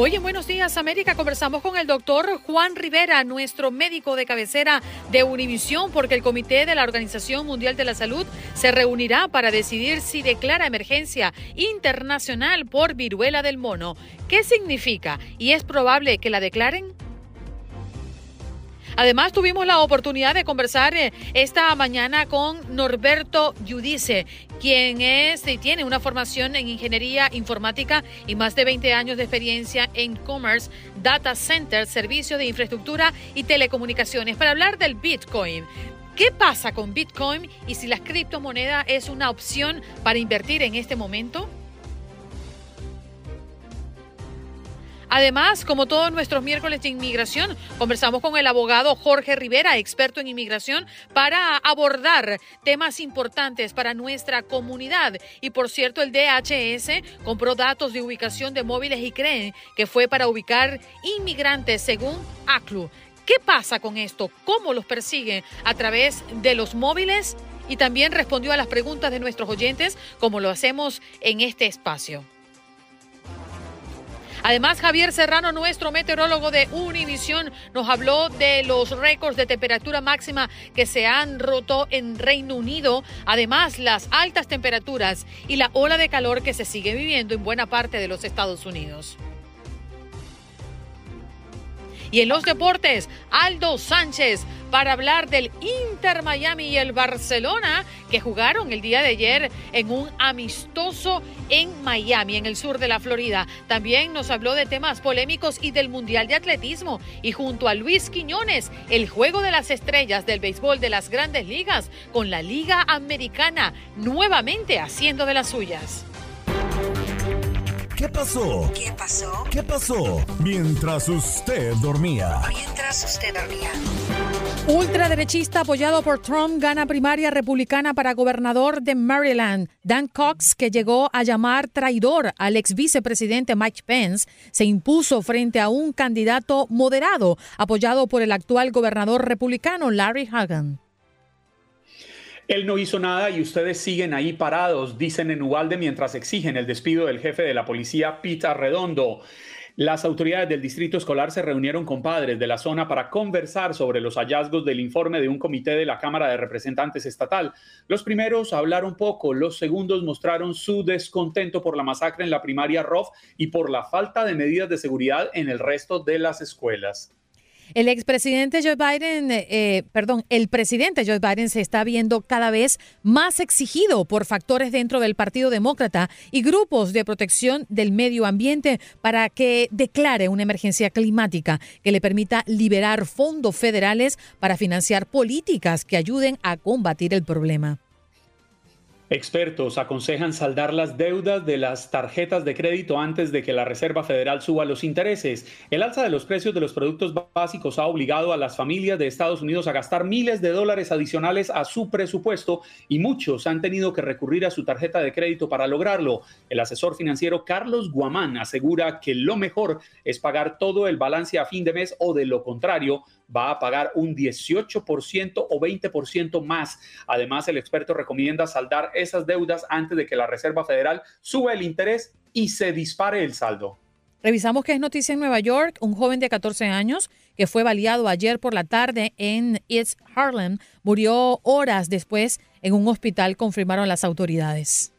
Hoy en Buenos Días América conversamos con el doctor Juan Rivera, nuestro médico de cabecera de Univisión, porque el Comité de la Organización Mundial de la Salud se reunirá para decidir si declara emergencia internacional por viruela del mono. ¿Qué significa? ¿Y es probable que la declaren? Además, tuvimos la oportunidad de conversar eh, esta mañana con Norberto Yudice, quien es y tiene una formación en ingeniería informática y más de 20 años de experiencia en Commerce, Data Center, servicio de infraestructura y telecomunicaciones, para hablar del Bitcoin. ¿Qué pasa con Bitcoin y si la criptomoneda es una opción para invertir en este momento? Además, como todos nuestros miércoles de inmigración, conversamos con el abogado Jorge Rivera, experto en inmigración, para abordar temas importantes para nuestra comunidad. Y por cierto, el DHS compró datos de ubicación de móviles y creen que fue para ubicar inmigrantes según ACLU. ¿Qué pasa con esto? ¿Cómo los persiguen? ¿A través de los móviles? Y también respondió a las preguntas de nuestros oyentes, como lo hacemos en este espacio. Además, Javier Serrano, nuestro meteorólogo de Univisión, nos habló de los récords de temperatura máxima que se han roto en Reino Unido. Además, las altas temperaturas y la ola de calor que se sigue viviendo en buena parte de los Estados Unidos. Y en los deportes, Aldo Sánchez para hablar del Inter Miami y el Barcelona que jugaron el día de ayer en un amistoso en Miami, en el sur de la Florida. También nos habló de temas polémicos y del Mundial de Atletismo. Y junto a Luis Quiñones, el juego de las estrellas del béisbol de las grandes ligas con la Liga Americana nuevamente haciendo de las suyas. ¿Qué pasó? ¿Qué pasó? ¿Qué pasó? Mientras usted dormía. Mientras usted dormía. Ultraderechista apoyado por Trump gana primaria republicana para gobernador de Maryland. Dan Cox, que llegó a llamar traidor al ex vicepresidente Mike Pence, se impuso frente a un candidato moderado apoyado por el actual gobernador republicano Larry Hagan. Él no hizo nada y ustedes siguen ahí parados, dicen en Ubalde mientras exigen el despido del jefe de la policía, Pita Redondo. Las autoridades del distrito escolar se reunieron con padres de la zona para conversar sobre los hallazgos del informe de un comité de la Cámara de Representantes estatal. Los primeros hablaron poco, los segundos mostraron su descontento por la masacre en la primaria ROF y por la falta de medidas de seguridad en el resto de las escuelas. El expresidente Joe Biden, eh, perdón, el presidente Joe Biden se está viendo cada vez más exigido por factores dentro del Partido Demócrata y grupos de protección del medio ambiente para que declare una emergencia climática que le permita liberar fondos federales para financiar políticas que ayuden a combatir el problema. Expertos aconsejan saldar las deudas de las tarjetas de crédito antes de que la Reserva Federal suba los intereses. El alza de los precios de los productos básicos ha obligado a las familias de Estados Unidos a gastar miles de dólares adicionales a su presupuesto y muchos han tenido que recurrir a su tarjeta de crédito para lograrlo. El asesor financiero Carlos Guamán asegura que lo mejor es pagar todo el balance a fin de mes o de lo contrario va a pagar un 18% o 20% más. Además, el experto recomienda saldar esas deudas antes de que la Reserva Federal suba el interés y se dispare el saldo. Revisamos que es noticia en Nueva York. Un joven de 14 años que fue baleado ayer por la tarde en East Harlem murió horas después en un hospital, confirmaron las autoridades.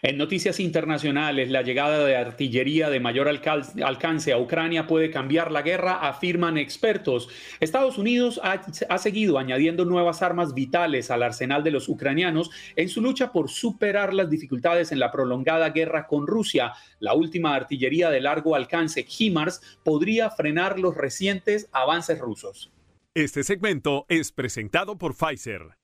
En noticias internacionales, la llegada de artillería de mayor alcance a Ucrania puede cambiar la guerra, afirman expertos. Estados Unidos ha, seguido añadiendo nuevas armas vitales al arsenal de los ucranianos en su lucha por superar las dificultades en la prolongada guerra con Rusia. La última artillería de largo alcance, HIMARS, podría frenar los recientes avances rusos. Este segmento es presentado por Pfizer.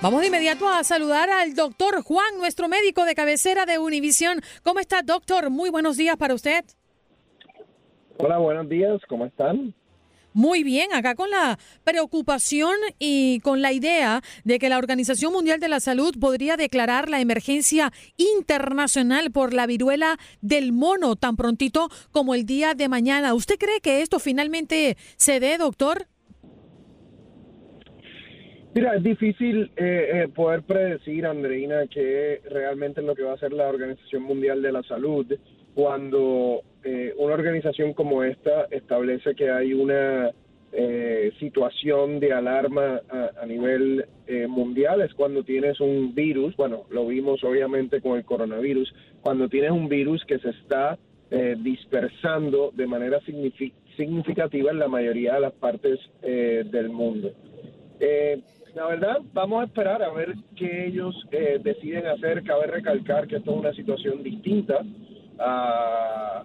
Vamos de inmediato a saludar al doctor Juan, nuestro médico de cabecera de Univisión. ¿Cómo está, doctor? Muy buenos días para usted. Hola, buenos días, ¿cómo están? Muy bien, acá con la preocupación y con la idea de que la Organización Mundial de la Salud podría declarar la emergencia internacional por la viruela del mono tan prontito como el día de mañana. ¿Usted cree que esto finalmente se dé, doctor? Mira, es difícil eh, eh, poder predecir, Andreina, qué realmente lo que va a hacer la Organización Mundial de la Salud cuando eh, una organización como esta establece que hay una situación de alarma a, nivel mundial, es cuando tienes un virus, bueno, lo vimos obviamente con el coronavirus, cuando tienes un virus que se está dispersando de manera significativa en la mayoría de las partes del mundo. Eh, la verdad, vamos a esperar a ver qué ellos eh, deciden hacer. Cabe recalcar que esto es una situación distinta al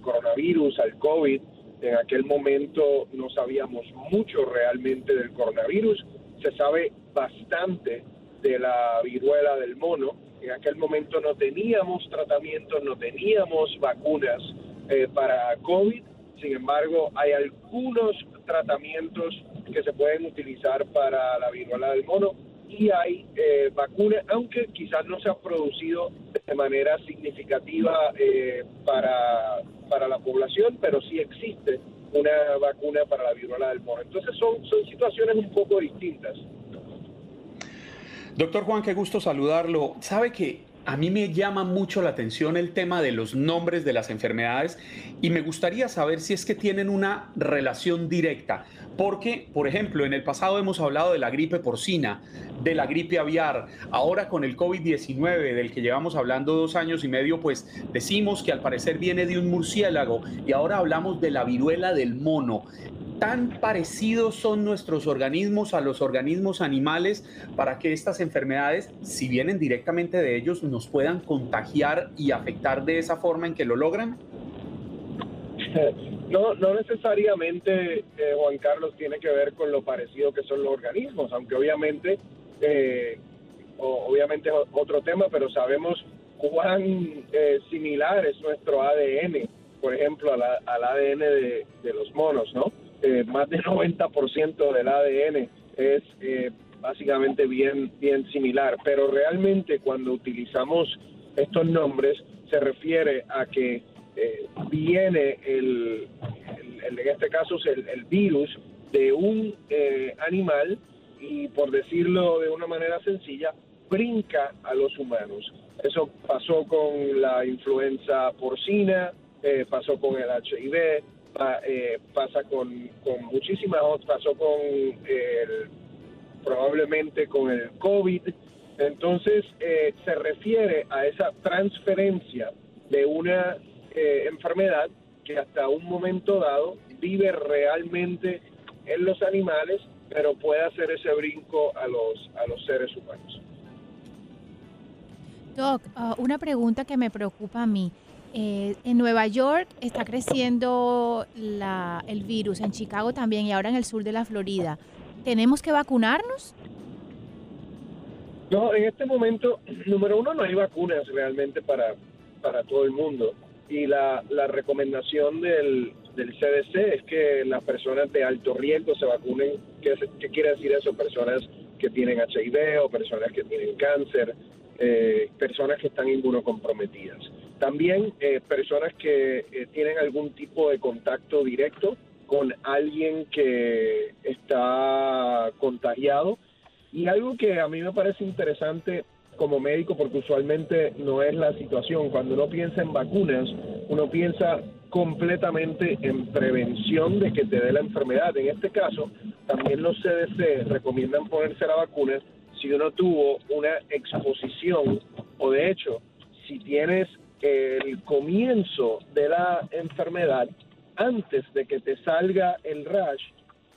coronavirus, al COVID. En aquel momento no sabíamos mucho realmente del coronavirus. Se sabe bastante de la viruela del mono. En aquel momento no teníamos tratamientos, no teníamos vacunas eh, para COVID. Sin embargo, hay algunos tratamientos que se pueden utilizar para la viruela del mono y hay eh, vacunas, aunque quizás no se ha producido de manera significativa eh, para, para la población, pero sí existe una vacuna para la viruela del mono. Entonces son, son situaciones un poco distintas. Doctor Juan, qué gusto saludarlo. Sabe que a mí me llama mucho la atención el tema de los nombres de las enfermedades y me gustaría saber si es que tienen una relación directa. Porque, por ejemplo, en el pasado hemos hablado de la gripe porcina, de la gripe aviar, ahora con el COVID-19 del que llevamos hablando dos años y medio, pues decimos que al parecer viene de un murciélago y ahora hablamos de la viruela del mono tan parecidos son nuestros organismos a los organismos animales para que estas enfermedades, si vienen directamente de ellos, nos puedan contagiar y afectar de esa forma en que lo logran? No, no necesariamente, eh, Juan Carlos, tiene que ver con lo parecido que son los organismos, aunque obviamente, eh, obviamente es otro tema, pero sabemos cuán eh, similar es nuestro ADN, por ejemplo, al, ADN de, de los monos, ¿no? Eh, más del 90% del ADN es eh, básicamente bien, bien similar, pero realmente cuando utilizamos estos nombres se refiere a que eh, viene el, en este caso el, el virus de un animal y por decirlo de una manera sencilla, brinca a los humanos. Eso pasó con la influenza porcina, pasó con el HIV, eh, pasa con, con muchísimas otras, pasó con el, probablemente con el COVID. Entonces, eh, se refiere a esa transferencia de una eh, enfermedad que hasta un momento dado vive realmente en los animales, pero puede hacer ese brinco a los, a los seres humanos. Doc, ah, una pregunta que me preocupa a mí. Eh, en Nueva York está creciendo el virus, en Chicago también y ahora en el sur de la Florida. ¿Tenemos que vacunarnos? No, en este momento, número uno, no hay vacunas realmente para, para todo el mundo. Y la, recomendación del, CDC es que las personas de alto riesgo se vacunen. ¿Qué, ¿Qué, quiere decir eso? Personas que tienen HIV o personas que tienen cáncer, eh, personas que están inmunocomprometidas. También eh, personas que eh, tienen algún tipo de contacto directo con alguien que está contagiado. Y algo que a mí me parece interesante como médico, porque usualmente no es la situación, cuando uno piensa en vacunas, uno piensa completamente en prevención de que te dé la enfermedad. En este caso, también los CDC recomiendan ponerse la vacuna si uno tuvo una exposición o de hecho, si tienes el comienzo de la enfermedad antes de que te salga el rash,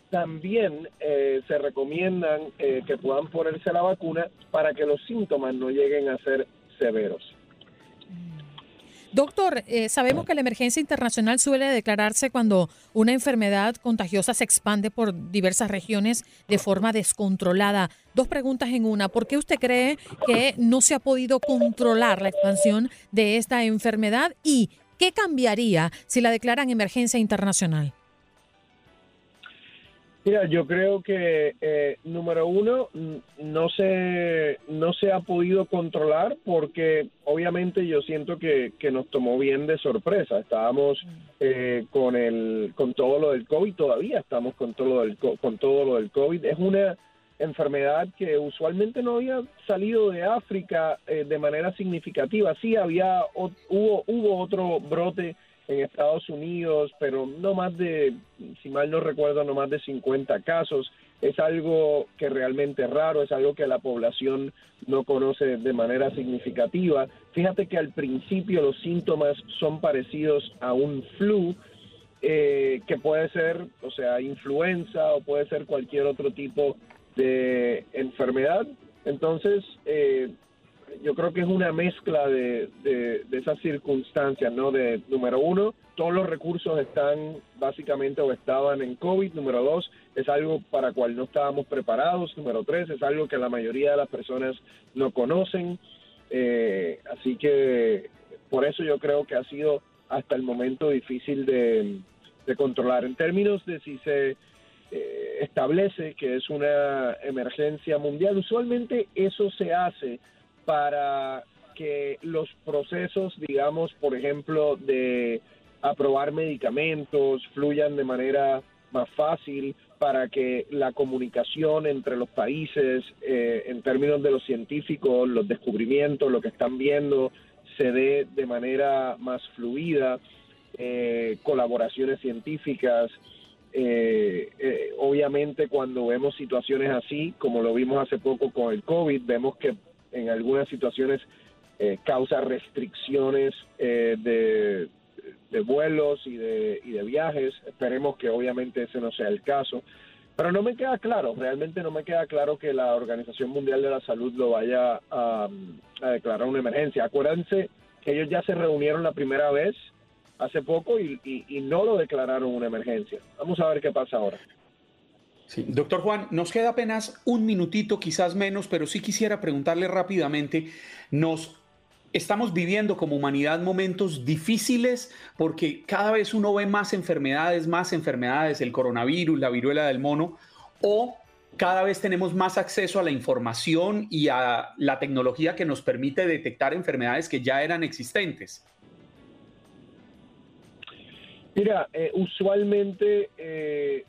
también eh, se recomiendan eh, que puedan ponerse la vacuna para que los síntomas no lleguen a ser severos. Doctor, eh, sabemos que la emergencia internacional suele declararse cuando una enfermedad contagiosa se expande por diversas regiones de forma descontrolada. Dos preguntas en una. ¿Por qué usted cree que no se ha podido controlar la expansión de esta enfermedad? ¿Y qué cambiaría si la declaran emergencia internacional? Mira, yo creo que eh, número uno no se no se ha podido controlar porque obviamente yo siento que, que nos tomó bien de sorpresa. Estábamos eh, con el con todo lo del covid todavía estamos con todo lo del con todo lo del covid. Es una enfermedad que usualmente no había salido de África eh, de manera significativa. Sí había hubo hubo otro brote en Estados Unidos, pero no más de, si mal no recuerdo, no más de 50 casos. Es algo que realmente es raro, es algo que la población no conoce de manera significativa. Fíjate que al principio los síntomas son parecidos a un flu, eh, que puede ser, o sea, influenza o puede ser cualquier otro tipo de enfermedad. Entonces, eh, yo creo que es una mezcla de, de, esas circunstancias, ¿no? De número uno, todos los recursos están básicamente o estaban en COVID. Número dos, es algo para cual no estábamos preparados. Número tres, es algo que la mayoría de las personas no conocen. Eh, así que por eso yo creo que ha sido hasta el momento difícil de, controlar. En términos de si se eh, establece que es una emergencia mundial, usualmente eso se hace para que los procesos, digamos, por ejemplo, de aprobar medicamentos fluyan de manera más fácil, para que la comunicación entre los países, eh, en términos de los científicos, los descubrimientos, lo que están viendo, se dé de manera más fluida, eh, colaboraciones científicas. Eh, obviamente cuando vemos situaciones así, como lo vimos hace poco con el COVID, vemos que en algunas situaciones eh, causa restricciones eh, de, vuelos y de, y de viajes. Esperemos que obviamente ese no sea el caso. Pero no me queda claro, realmente no me queda claro que la Organización Mundial de la Salud lo vaya a, declarar una emergencia. Acuérdense que ellos ya se reunieron la primera vez hace poco y no lo declararon una emergencia. Vamos a ver qué pasa ahora. Doctor Juan, nos queda apenas un minutito, quizás menos, pero sí quisiera preguntarle rápidamente, nos estamos viviendo como humanidad momentos difíciles porque cada vez uno ve más enfermedades, más enfermedades, el coronavirus, la viruela del mono, o cada vez tenemos más acceso a la información y a la tecnología que nos permite detectar enfermedades que ya eran existentes. Mira, eh, usualmente eh,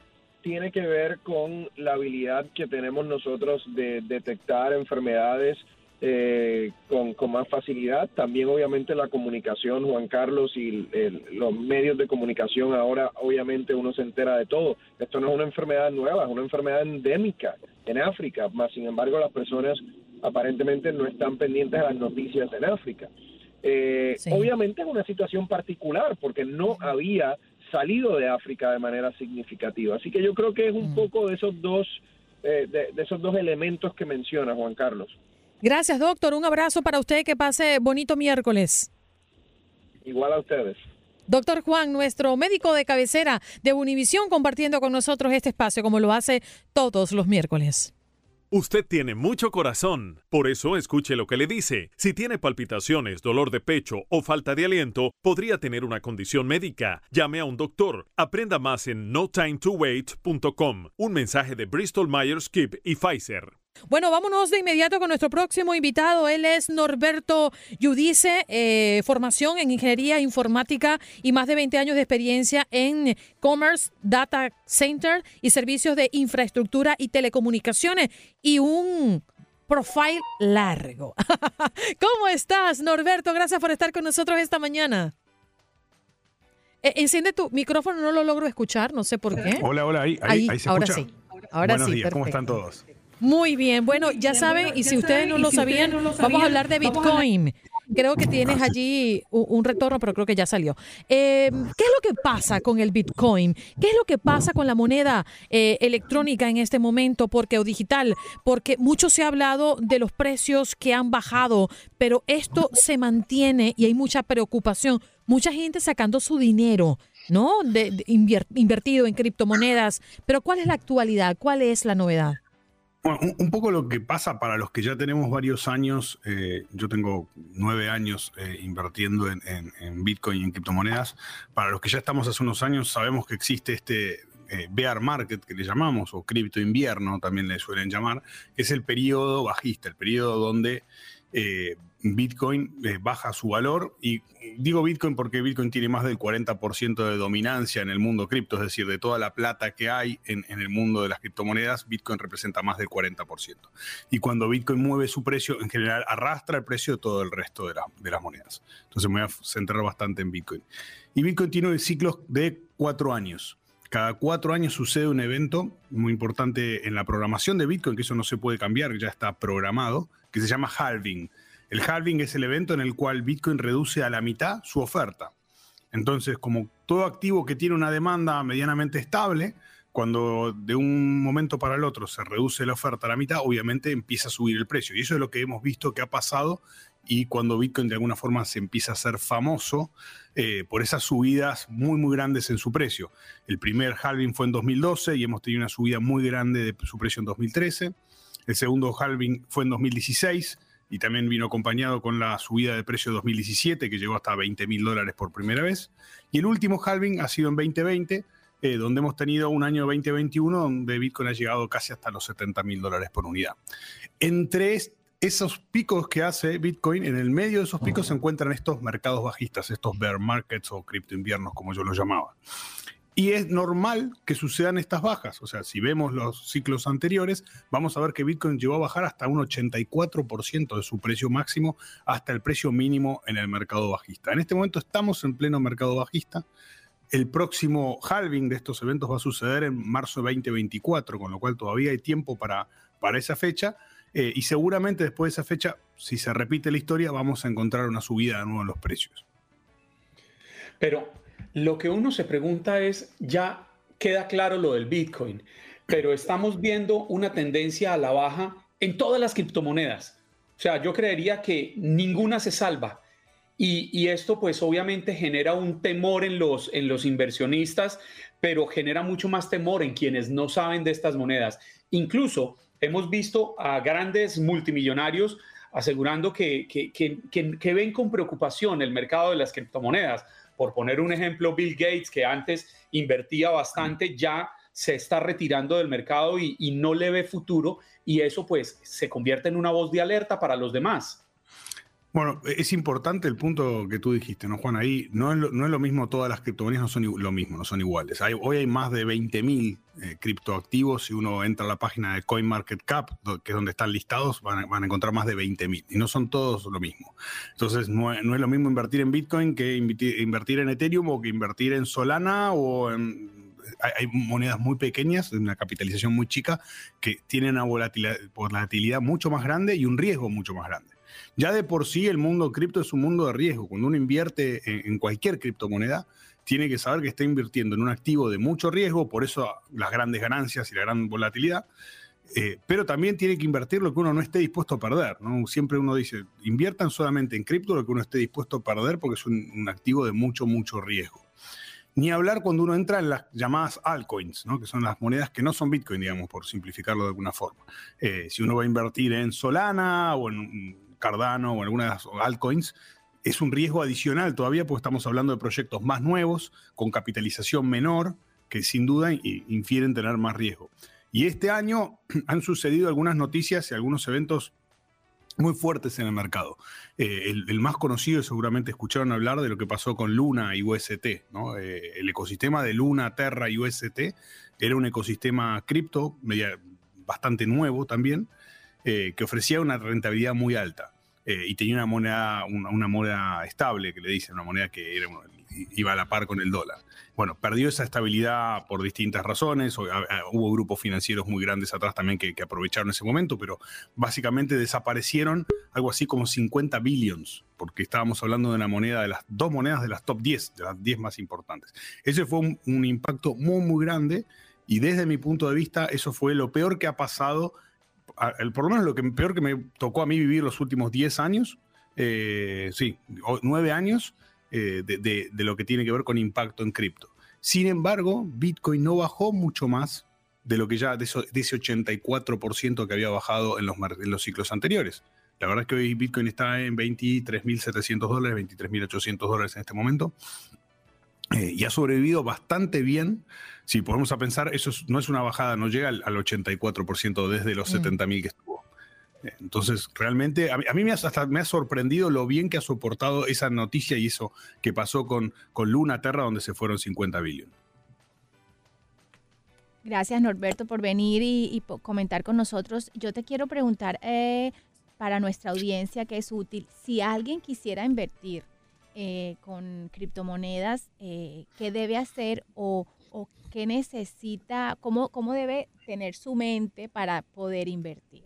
tiene que ver con la habilidad que tenemos nosotros de detectar enfermedades eh, con, más facilidad. También obviamente la comunicación, Juan Carlos, y los medios de comunicación ahora obviamente uno se entera de todo. Esto no es una enfermedad nueva, es una enfermedad endémica en África, más sin embargo las personas aparentemente no están pendientes de las noticias en África. Eh, obviamente es una situación particular porque no había salido de África de manera significativa. Así que yo creo que es un mm. poco de esos dos eh, de, esos dos elementos que menciona Juan Carlos. Gracias, doctor. Un abrazo para usted. Que pase bonito miércoles. Igual a ustedes. Doctor Juan, nuestro médico de cabecera de Univisión, compartiendo con nosotros este espacio como lo hace todos los miércoles. Usted tiene mucho corazón, por eso escuche lo que le dice. Si tiene palpitaciones, dolor de pecho o falta de aliento, podría tener una condición médica. Llame a un doctor. Aprenda más en notimetowait.com. Un mensaje de Bristol Myers Squibb y Pfizer. Bueno, vámonos de inmediato con nuestro próximo invitado. Él es Norberto Yudice, eh, formación en ingeniería informática y más de 20 años de experiencia en Commerce Data Center y servicios de infraestructura y telecomunicaciones y un profile largo. ¿Cómo estás, Norberto? Gracias por estar con nosotros esta mañana. Eh, enciende tu micrófono, no lo logro escuchar, no sé por qué. Hola, hola, ahí, ahí, se ahora Sí. Ahora Buenos sí. Días, ¿cómo están todos? Muy bien, bueno, ya saben, y si ustedes no lo sabían, vamos a hablar de Bitcoin. Creo que tienes allí un, retorno, pero creo que ya salió. Eh, ¿Qué es lo que pasa con el Bitcoin? ¿Qué es lo que pasa con la moneda eh, electrónica en este momento? Porque o digital, porque mucho se ha hablado de los precios que han bajado, pero esto se mantiene y hay mucha preocupación. Mucha gente sacando su dinero, ¿no? De, invertido en criptomonedas. Pero ¿cuál es la actualidad? ¿Cuál es la novedad? Un, poco lo que pasa para los que ya tenemos varios años, eh, yo tengo nueve años eh, invirtiendo en, Bitcoin y en criptomonedas, para los que ya estamos hace unos años sabemos que existe este, eh, bear market que le llamamos, o cripto invierno también le suelen llamar, es el periodo bajista, el periodo donde Bitcoin eh, baja su valor. Y digo Bitcoin porque Bitcoin tiene más del 40% de dominancia en el mundo cripto, es decir, de toda la plata que hay en, el mundo de las criptomonedas, Bitcoin representa más del 40%. Y cuando Bitcoin mueve su precio, en general arrastra el precio de todo el resto de, de las monedas. Entonces me voy a centrar bastante en Bitcoin. Y Bitcoin tiene ciclos de cuatro años. Cada cuatro años sucede un evento muy importante en la programación de Bitcoin, que eso no se puede cambiar, ya está programado, que se llama halving. El halving es el evento en el cual Bitcoin reduce a la mitad su oferta. Entonces, como todo activo que tiene una demanda medianamente estable, cuando de un momento para el otro se reduce la oferta a la mitad, obviamente empieza a subir el precio. Y eso es lo que hemos visto que ha pasado y cuando Bitcoin de alguna forma se empieza a hacer famoso eh, por esas subidas muy, muy grandes en su precio. El primer halving fue en 2012 y hemos tenido una subida muy grande de su precio en 2013. El segundo halving fue en 2016 y también vino acompañado con la subida de precio de 2017, que llegó hasta 20 mil dólares por primera vez. Y el último halving ha sido en 2020, eh, donde hemos tenido un año 2021 donde Bitcoin ha llegado casi hasta los 70 mil dólares por unidad. Entre esos picos que hace Bitcoin, en el medio de esos picos se encuentran estos mercados bajistas, estos bear markets o cripto inviernos, como yo los llamaba. Y es normal que sucedan estas bajas. O sea, si vemos los ciclos anteriores, vamos a ver que Bitcoin llegó a bajar hasta un 84% de su precio máximo hasta el precio mínimo en el mercado bajista. En este momento estamos en pleno mercado bajista. El próximo halving de estos eventos va a suceder en marzo de 2024, con lo cual todavía hay tiempo para, para esa fecha. Eh, y seguramente después de esa fecha, si se repite la historia, vamos a encontrar una subida de nuevo en los precios. Pero lo que uno se pregunta es, ya queda claro lo del Bitcoin, pero estamos viendo una tendencia a la baja en todas las criptomonedas. O sea, yo creería que ninguna se salva. Y, esto pues obviamente genera un temor en los, inversionistas, pero genera mucho más temor en quienes no saben de estas monedas. Incluso hemos visto a grandes multimillonarios asegurando que ven con preocupación el mercado de las criptomonedas por poner un ejemplo, Bill Gates, que antes invertía bastante, ya se está retirando del mercado y, no le ve futuro y eso pues se convierte en una voz de alerta para los demás. Bueno, es importante el punto que tú dijiste, ¿no, Juan? Ahí no es lo, no es lo mismo, todas las criptomonedas no son lo mismo, no son iguales. hoy hay más de 20.000 eh, criptoactivos. Si uno entra a la página de CoinMarketCap, que es donde están listados, van a, encontrar más de 20.000. Y no son todos lo mismo. Entonces, no, es lo mismo invertir en Bitcoin que invertir en Ethereum o que invertir en Solana o en hay, monedas muy pequeñas, de una capitalización muy chica, que tienen una volatilidad mucho más grande y un riesgo mucho más grande. Ya de por sí el mundo cripto es un mundo de riesgo. Cuando uno invierte en, cualquier criptomoneda, tiene que saber que está invirtiendo en un activo de mucho riesgo, por eso las grandes ganancias y la gran volatilidad. Eh, pero también tiene que invertir lo que uno no esté dispuesto a perder. ¿no? Siempre uno dice, inviertan solamente en cripto lo que uno esté dispuesto a perder porque es un, activo de mucho, mucho riesgo. Ni hablar cuando uno entra en las llamadas altcoins, ¿no? que son las monedas que no son Bitcoin, digamos, por simplificarlo de alguna forma. Eh, si uno va a invertir en Solana o en Cardano o algunas altcoins, es un riesgo adicional todavía porque estamos hablando de proyectos más nuevos, con capitalización menor, que sin duda infieren tener más riesgo. Y este año han sucedido algunas noticias y algunos eventos muy fuertes en el mercado. Eh, el, más conocido, seguramente escucharon hablar de lo que pasó con Luna y UST. Eh, el ecosistema de Luna, Terra y UST era un ecosistema cripto bastante nuevo también, eh, que ofrecía una rentabilidad muy alta eh, y tenía una moneda, una, moneda estable, que le dicen, una moneda que iba a la par con el dólar. Bueno, perdió esa estabilidad por distintas razones, hubo grupos financieros muy grandes atrás también que, aprovecharon ese momento, pero básicamente desaparecieron algo así como 50 billions, porque estábamos hablando de una moneda de las dos monedas de las top 10, de las 10 más importantes. Ese fue un impacto muy, muy grande y desde mi punto de vista eso fue lo peor que ha pasado el, por lo menos lo que peor que me tocó a mí vivir los últimos 10 años, eh, sí, 9 años eh, de, lo que tiene que ver con impacto en cripto. Sin embargo, Bitcoin no bajó mucho más de lo que ya, de, ese 84% que había bajado en los, en los ciclos anteriores. La verdad es que hoy Bitcoin está en 23.700 dólares, 23.800 dólares en este momento. Eh, y ha sobrevivido bastante bien si ponemos a pensar, eso no es una bajada, no llega al, 84% desde los 70 mm. 70.000 que estuvo. Entonces, realmente, a mí, me, ha, hasta me ha sorprendido lo bien que ha soportado esa noticia y eso que pasó con, con Luna Terra, donde se fueron 50 billones. Gracias, Norberto, por venir y, comentar con nosotros. Yo te quiero preguntar eh, para nuestra audiencia que es útil, si alguien quisiera invertir eh, con criptomonedas, eh, ¿qué debe hacer o qué necesita, cómo, cómo debe tener su mente para poder invertir?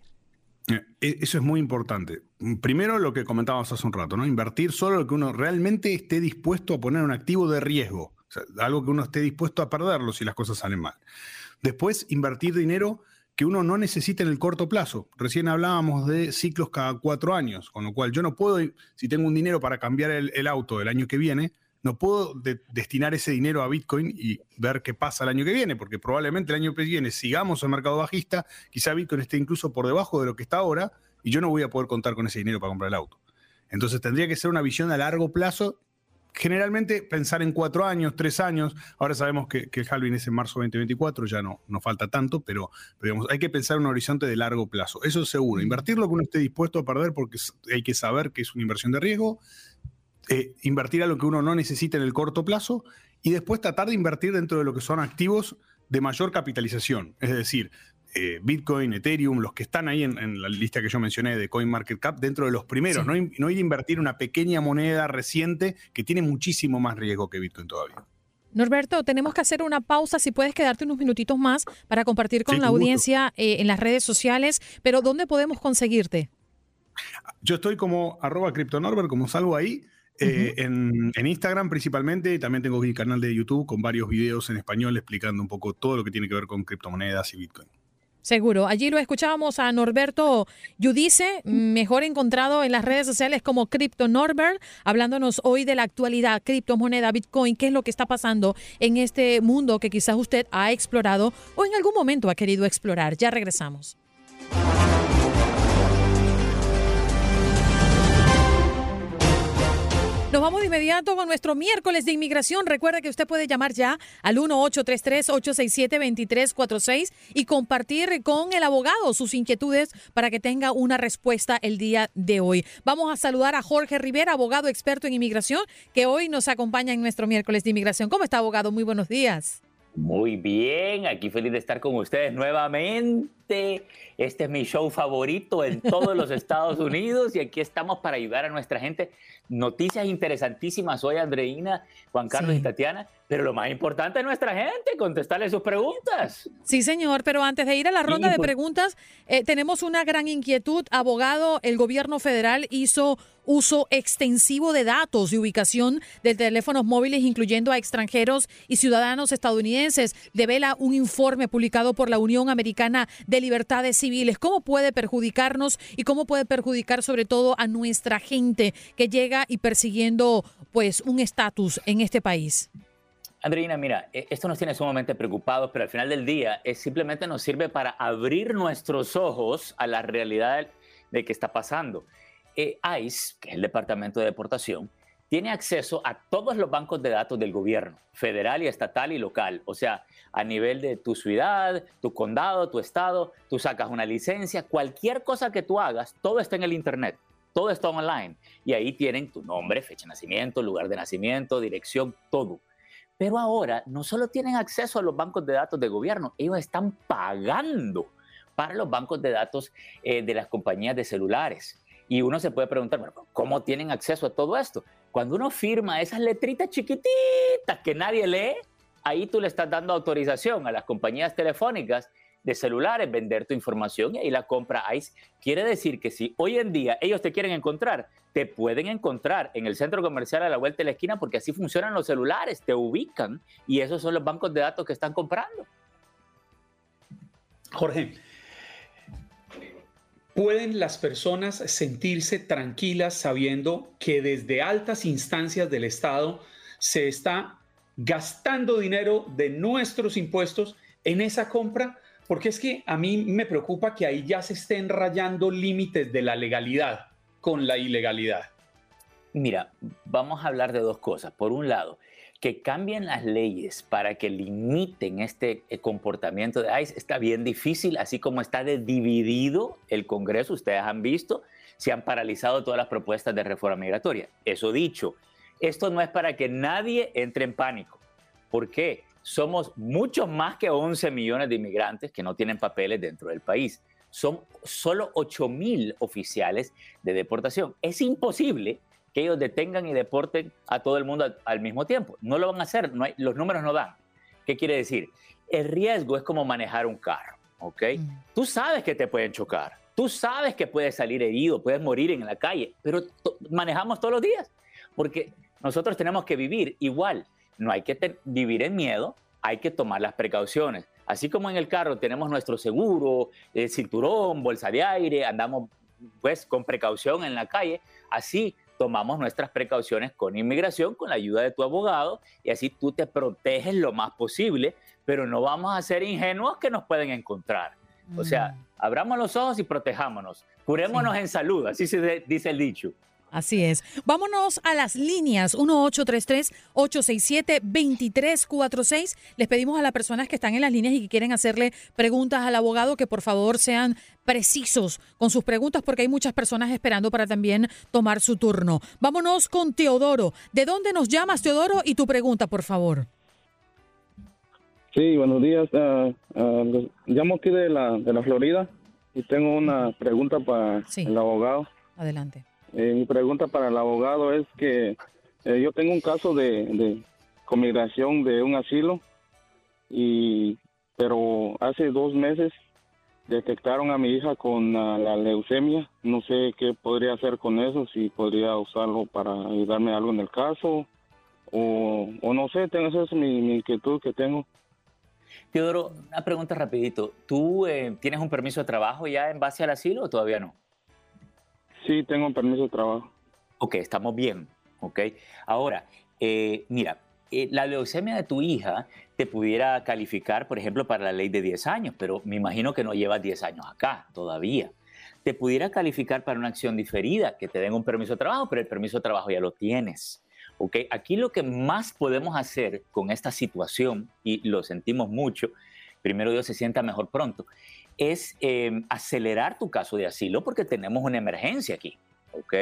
E, eso es muy importante. Primero lo que comentábamos hace un rato, ¿no? Invertir solo lo que uno realmente esté dispuesto a poner un activo de riesgo, algo que uno esté dispuesto a perderlo si las cosas salen mal. Después, invertir dinero que uno no necesita en el corto plazo. Recién hablábamos de ciclos cada cuatro años, con lo cual yo no puedo, si tengo un dinero para cambiar el, auto el año que viene, no puedo destinar ese dinero a Bitcoin y ver qué pasa el año que viene, porque probablemente el año que viene sigamos el mercado bajista, quizá Bitcoin esté incluso por debajo de lo que está ahora y yo no voy a poder contar con ese dinero para comprar el auto. Entonces tendría que ser una visión a largo plazo generalmente pensar en cuatro años, tres años, ahora sabemos que, el halving es en marzo 2024, ya no falta tanto, pero, hay que pensar en un horizonte de largo plazo. Eso es seguro. Invertir lo que uno esté dispuesto a perder porque hay que saber que es una inversión de riesgo, eh, invertir a lo que uno no necesita en el corto plazo y después tratar de invertir dentro de lo que son activos de mayor capitalización. Es decir, eh, Bitcoin, Ethereum, los que están ahí en, la lista que yo mencioné de CoinMarketCap, dentro de los primeros, no, no ir a invertir una pequeña moneda reciente que tiene muchísimo más riesgo que Bitcoin todavía. Norberto, tenemos que hacer una pausa. Si puedes quedarte unos minutitos más para compartir con la audiencia eh, en las redes sociales, pero ¿dónde podemos conseguirte? Yo estoy como arroba CryptoNorbert, como salgo ahí. Eh, en, en, Instagram principalmente, también tengo mi canal de YouTube con varios videos en español explicando un poco todo lo que tiene que ver con criptomonedas y Bitcoin. Seguro. Allí lo escuchábamos a Norberto Yudice, mejor encontrado en las redes sociales como Crypto Norbert, hablándonos hoy de la actualidad, criptomoneda, Bitcoin, qué es lo que está pasando en este mundo que quizás usted ha explorado o en algún momento ha querido explorar. Ya regresamos. Nos vamos de inmediato con nuestro miércoles de inmigración. Recuerda que usted puede llamar ya al 1-833-867-2346 y compartir con el abogado sus inquietudes para que tenga una respuesta el día de hoy. Vamos a saludar a Jorge Rivera, abogado experto en inmigración, que hoy nos acompaña en nuestro miércoles de inmigración. ¿Cómo está, abogado? Muy buenos días. Muy bien, aquí feliz de estar con ustedes nuevamente. Este es mi show favorito en todos los Estados Unidos y aquí estamos para ayudar a nuestra gente noticias interesantísimas hoy, Andreina, Juan Carlos y Tatiana, pero lo más importante es nuestra gente, contestarle sus preguntas. Sí, señor, pero antes de ir a la ronda de pues preguntas, eh, tenemos una gran inquietud. Abogado, el gobierno federal hizo uso extensivo de datos de ubicación de teléfonos móviles, incluyendo a extranjeros y ciudadanos estadounidenses. Devela un informe publicado por la Unión Americana de Libertades Civiles. ¿Cómo puede perjudicarnos y cómo puede perjudicar sobre todo a nuestra gente que llega y persiguiendo pues un estatus en este país? Andreina, mira, e, esto nos tiene sumamente preocupados, pero al final del día es simplemente nos sirve para abrir nuestros ojos a la realidad de qué está pasando. Eh, ICE, que es el Departamento de Deportación, tiene acceso a todos los bancos de datos del gobierno, federal y estatal y local. O sea, a nivel de tu ciudad, tu condado, tu estado, tú sacas una licencia, cualquier cosa que tú hagas, todo está en el Internet, todo está online. Y ahí tienen tu nombre, fecha de nacimiento, lugar de nacimiento, dirección, todo. Pero ahora no solo tienen acceso a los bancos de datos del gobierno, ellos están pagando para los bancos de datos eh, de las compañías de celulares. Y uno se puede preguntar, bueno, ¿cómo tienen acceso a todo esto? Cuando uno firma esas letritas chiquititas que nadie lee, ahí tú le estás dando autorización a las compañías telefónicas de celulares vender tu información y ahí la compra ICE. Quiere decir que si hoy en día ellos te quieren encontrar, te pueden encontrar en el centro comercial a la vuelta de la esquina porque así funcionan los celulares, te ubican y esos son los bancos de datos que están comprando. Jorge, ¿Pueden las personas sentirse tranquilas sabiendo que desde altas instancias del Estado se está gastando dinero de nuestros impuestos en esa compra? Porque es que a mí me preocupa que ahí ya se estén rayando límites de la legalidad con la ilegalidad. Mira, vamos a hablar de dos cosas. Por un lado, que cambien las leyes para que limiten este eh, comportamiento de ICE está bien difícil, así como está dividido el Congreso, ustedes han visto, se han paralizado todas las propuestas de reforma migratoria. Eso dicho, esto no es para que nadie entre en pánico. ¿Por qué? Somos mucho más que 11 millones de inmigrantes que no tienen papeles dentro del país. Son solo 8 mil oficiales de deportación. Es imposible que ellos detengan y deporten a todo el mundo al, mismo tiempo. No lo van a hacer, no hay, los números no dan. ¿Qué quiere decir? El riesgo es como manejar un carro, ¿ok? Mm. Tú sabes que te pueden chocar, tú sabes que puedes salir herido, puedes morir en la calle, pero manejamos todos los días, porque nosotros tenemos que vivir igual. No hay que vivir en miedo, hay que tomar las precauciones. Así como en el carro tenemos nuestro seguro, el cinturón, bolsa de aire, andamos pues con precaución en la calle, así tomamos nuestras precauciones con inmigración, con la ayuda de tu abogado, y así tú te proteges lo más posible, pero no vamos a ser ingenuos que nos pueden encontrar. O sea, mm. abramos los ojos y protejámonos. Curémonos en salud, así se dice el dicho. Así es. Vámonos a las líneas 1833-867-2346. Les pedimos a las personas que están en las líneas y que quieren hacerle preguntas al abogado que por favor sean precisos con sus preguntas porque hay muchas personas esperando para también tomar su turno. Vámonos con Teodoro. ¿De dónde nos llamas, Teodoro? Y tu pregunta, por favor. Sí, buenos días. Uh, llamo aquí de la, de la Florida y tengo una pregunta para el abogado. Adelante. Eh, mi pregunta para el abogado es que eh, yo tengo un caso de, de conmigración de un asilo y pero hace dos meses detectaron a mi hija con la, leucemia. No sé qué podría hacer con eso, si podría usarlo para ayudarme algo en el caso o, o no sé, tengo, esa es mi, inquietud que tengo. Teodoro, una pregunta rapidito. ¿Tú eh, tienes un permiso de trabajo ya en base al asilo o todavía no? Sí, tengo un permiso de trabajo. Ok, estamos bien. Ok. Ahora, eh, mira, eh, la leucemia de tu hija te pudiera calificar, por ejemplo, para la ley de 10 años, pero me imagino que no llevas 10 años acá todavía. Te pudiera calificar para una acción diferida, que te den un permiso de trabajo, pero el permiso de trabajo ya lo tienes. ¿ok? Aquí lo que más podemos hacer con esta situación, y lo sentimos mucho, primero Dios se sienta mejor pronto, es em, acelerar tu caso de asilo porque tenemos una emergencia aquí, ¿ok?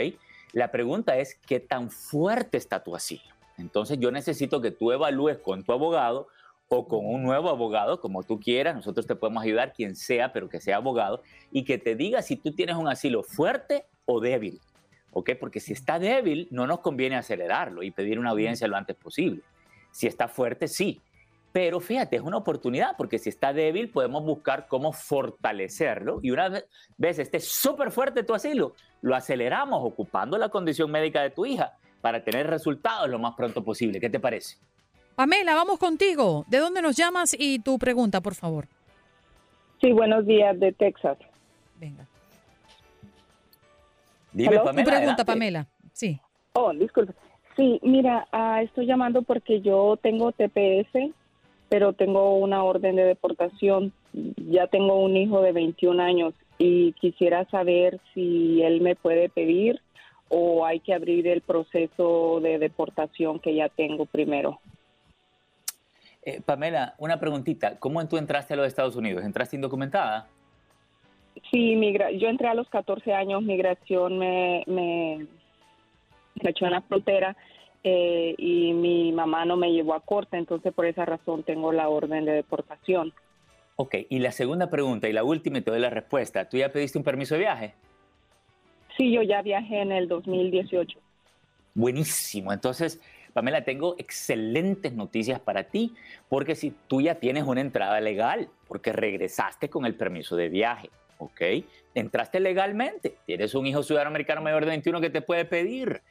La pregunta es, ¿qué tan fuerte está tu asilo? Entonces yo necesito que tú evalúes con tu abogado o con un nuevo abogado, como tú quieras, nosotros te podemos ayudar, quien sea, pero que sea abogado, y que te diga si tú tienes un asilo fuerte o débil, ¿ok? Porque si está débil, no nos conviene acelerarlo y pedir una audiencia lo antes posible. Si está fuerte, sí. Pero fíjate, es una oportunidad porque si está débil podemos buscar cómo fortalecerlo y una vez esté súper fuerte tu asilo, lo aceleramos ocupando la condición médica de tu hija para tener resultados lo más pronto posible. ¿Qué te parece? Pamela, vamos contigo. ¿De dónde nos llamas y tu pregunta, por favor? Sí, buenos días, de Texas. Venga. Dime, Pamela. Tu pregunta, Pamela. Sí. Oh, disculpe. Sí, mira, ah, estoy llamando porque yo tengo TPS pero tengo una orden de deportación. Ya tengo un hijo de 21 años y quisiera saber si él me puede pedir o hay que abrir el proceso de deportación que ya tengo primero. Eh, Pamela, una preguntita. ¿Cómo tú entraste a los Estados Unidos? ¿Entraste indocumentada? Sí, migra yo entré a los 14 años, migración me, me, me echó en la frontera eh, y mi mamá no me llevó a corte, entonces por esa razón tengo la orden de deportación. Ok, y la segunda pregunta y la última y te doy la respuesta. ¿Tú ya pediste un permiso de viaje? Sí, yo ya viajé en el 2018. Buenísimo. Entonces, Pamela, tengo excelentes noticias para ti, porque si tú ya tienes una entrada legal, porque regresaste con el permiso de viaje, ¿ok? Entraste legalmente, tienes un hijo ciudadano americano mayor de 21 que te puede pedir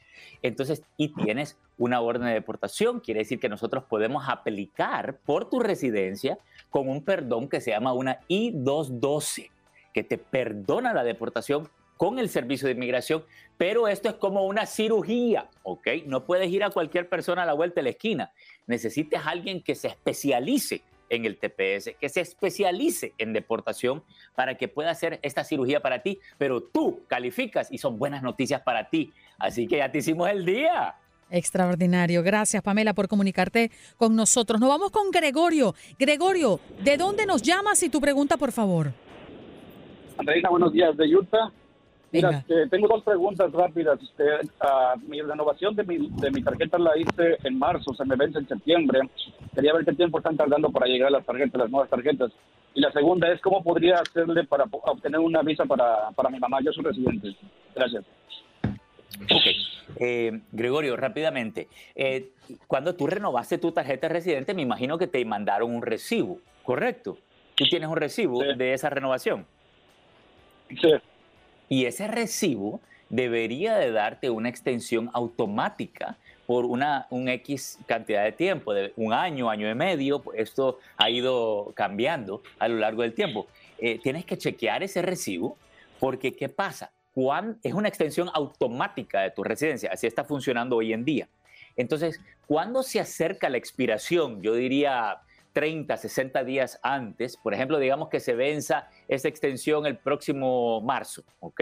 entonces, y tienes una orden de deportación, quiere decir que nosotros podemos aplicar por tu residencia con un perdón que se llama una I-212, que te perdona la deportación con el servicio de inmigración, pero esto es como una cirugía, ¿ok? No puedes ir a cualquier persona a la vuelta de la esquina. Necesitas a alguien que se especialice en el TPS, que se especialice en deportación para que pueda hacer esta cirugía para ti, pero tú calificas y son buenas noticias para ti. Así que ya te hicimos el día. Extraordinario. Gracias, Pamela, por comunicarte con nosotros. Nos vamos con Gregorio. Gregorio, ¿de dónde nos llamas y tu pregunta, por favor? Andreina, buenos días, de Utah. Mira, eh, tengo dos preguntas rápidas. Este, ah, mi renovación de mi, de mi tarjeta la hice en marzo, se me vence en septiembre. Quería ver qué tiempo están tardando para llegar las tarjetas, las nuevas tarjetas. Y la segunda es cómo podría hacerle para obtener una visa para, para mi mamá. Yo soy residente. Gracias. Ok. Eh, Gregorio, rápidamente. Eh, cuando tú renovaste tu tarjeta de residente, me imagino que te mandaron un recibo, ¿correcto? ¿Tú tienes un recibo de esa renovación? Sí. Y ese recibo debería de darte una extensión automática por una un X cantidad de tiempo, de un año, año y medio. Pues esto ha ido cambiando a lo largo del tiempo. Eh, tienes que chequear ese recibo porque ¿qué pasa? Es una extensión automática de tu residencia, así está funcionando hoy en día. Entonces, cuando se acerca la expiración, yo diría 30, 60 días antes, por ejemplo, digamos que se venza esa extensión el próximo marzo, ¿ok?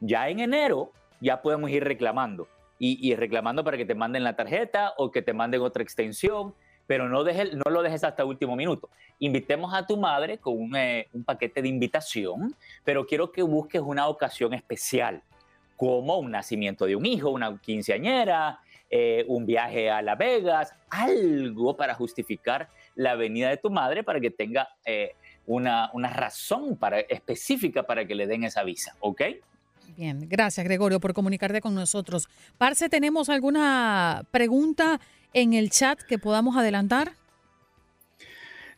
Ya en enero ya podemos ir reclamando y, y reclamando para que te manden la tarjeta o que te manden otra extensión pero no, no lo dejes hasta último minuto. Invitemos a tu madre con un, eh, paquete de invitación, pero quiero que busques una ocasión especial, como un nacimiento de un hijo, una quinceañera, eh, un viaje a Las Vegas, algo para justificar la venida de tu madre para que tenga eh, una, una, razón para, específica para que le den esa visa, ¿ok? Bien, gracias Gregorio por comunicarte con nosotros. Parce, ¿tenemos alguna pregunta en el chat que podamos adelantar?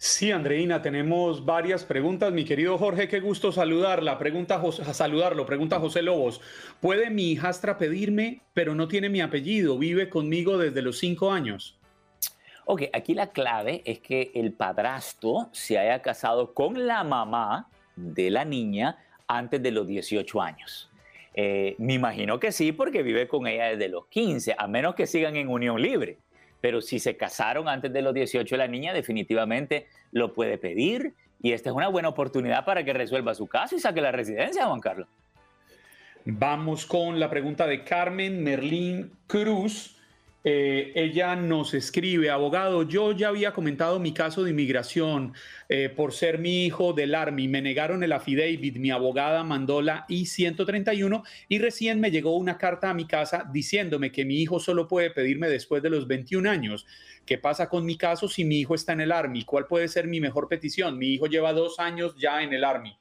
Sí, Andreina, tenemos varias preguntas. Mi querido Jorge, qué gusto saludarla. Pregunta saludarlo. Pregunta José Lobos. ¿Puede mi hijastra pedirme, pero no tiene mi apellido? Vive conmigo desde los cinco años. Ok, aquí la clave es que el padrastro se haya casado con la mamá de la niña antes de los 18 años. Eh, me imagino que sí, porque vive con ella desde los 15, a menos que sigan en unión libre pero si se casaron antes de los 18 la niña, definitivamente lo puede pedir y esta es una buena oportunidad para que resuelva su caso y saque la residencia, Juan Carlos. Vamos con la pregunta de Carmen Merlín Cruz. Eh, ella nos escribe, abogado, yo ya había comentado mi caso de inmigración eh, por ser mi hijo del Army. Me negaron el affidavit, mi abogada mandó la I-131 y recién me llegó una carta a mi casa diciéndome que mi hijo solo puede pedirme después de los 21 años. ¿Qué pasa con mi caso si mi hijo está en el Army? ¿Cuál puede ser mi mejor petición? Mi hijo lleva dos años ya en el Army.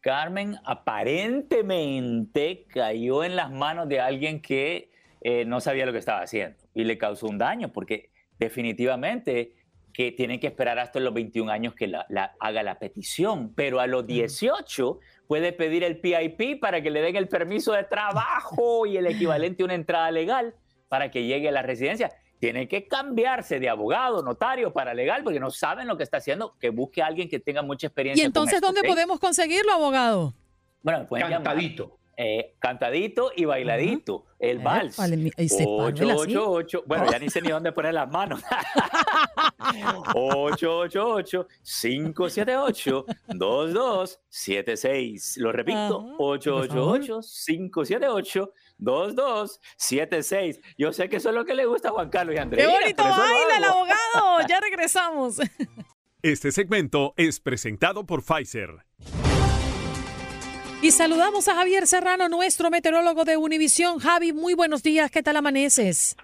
Carmen aparentemente cayó en las manos de alguien que eh, no sabía lo que estaba haciendo y le causó un daño, porque definitivamente que tiene que esperar hasta los 21 años que la, haga la petición, pero a los 18 puede pedir el PIP para que le den el permiso de trabajo y el equivalente a una entrada legal para que llegue a la residencia. Tiene que cambiarse de abogado, notario, para legal, porque no saben lo que está haciendo, que busque a alguien que tenga mucha experiencia. ¿Y entonces dónde podemos conseguirlo, abogado? Bueno, pueden Cantadito. Eh, cantadito y bailadito, el vals. 888, bueno, ya ni sé ni dónde poner las manos. 888-578-2276. Lo repito, 888-578-2276. Yo sé que eso es lo que le gusta a Juan Carlos y Andrés. ¡Qué bonito baila el abogado! Ya regresamos. Este segmento es presentado por Pfizer. Y saludamos a Javier Serrano, nuestro meteorólogo de Univisión. Javi, muy buenos días, ¿qué tal amaneces?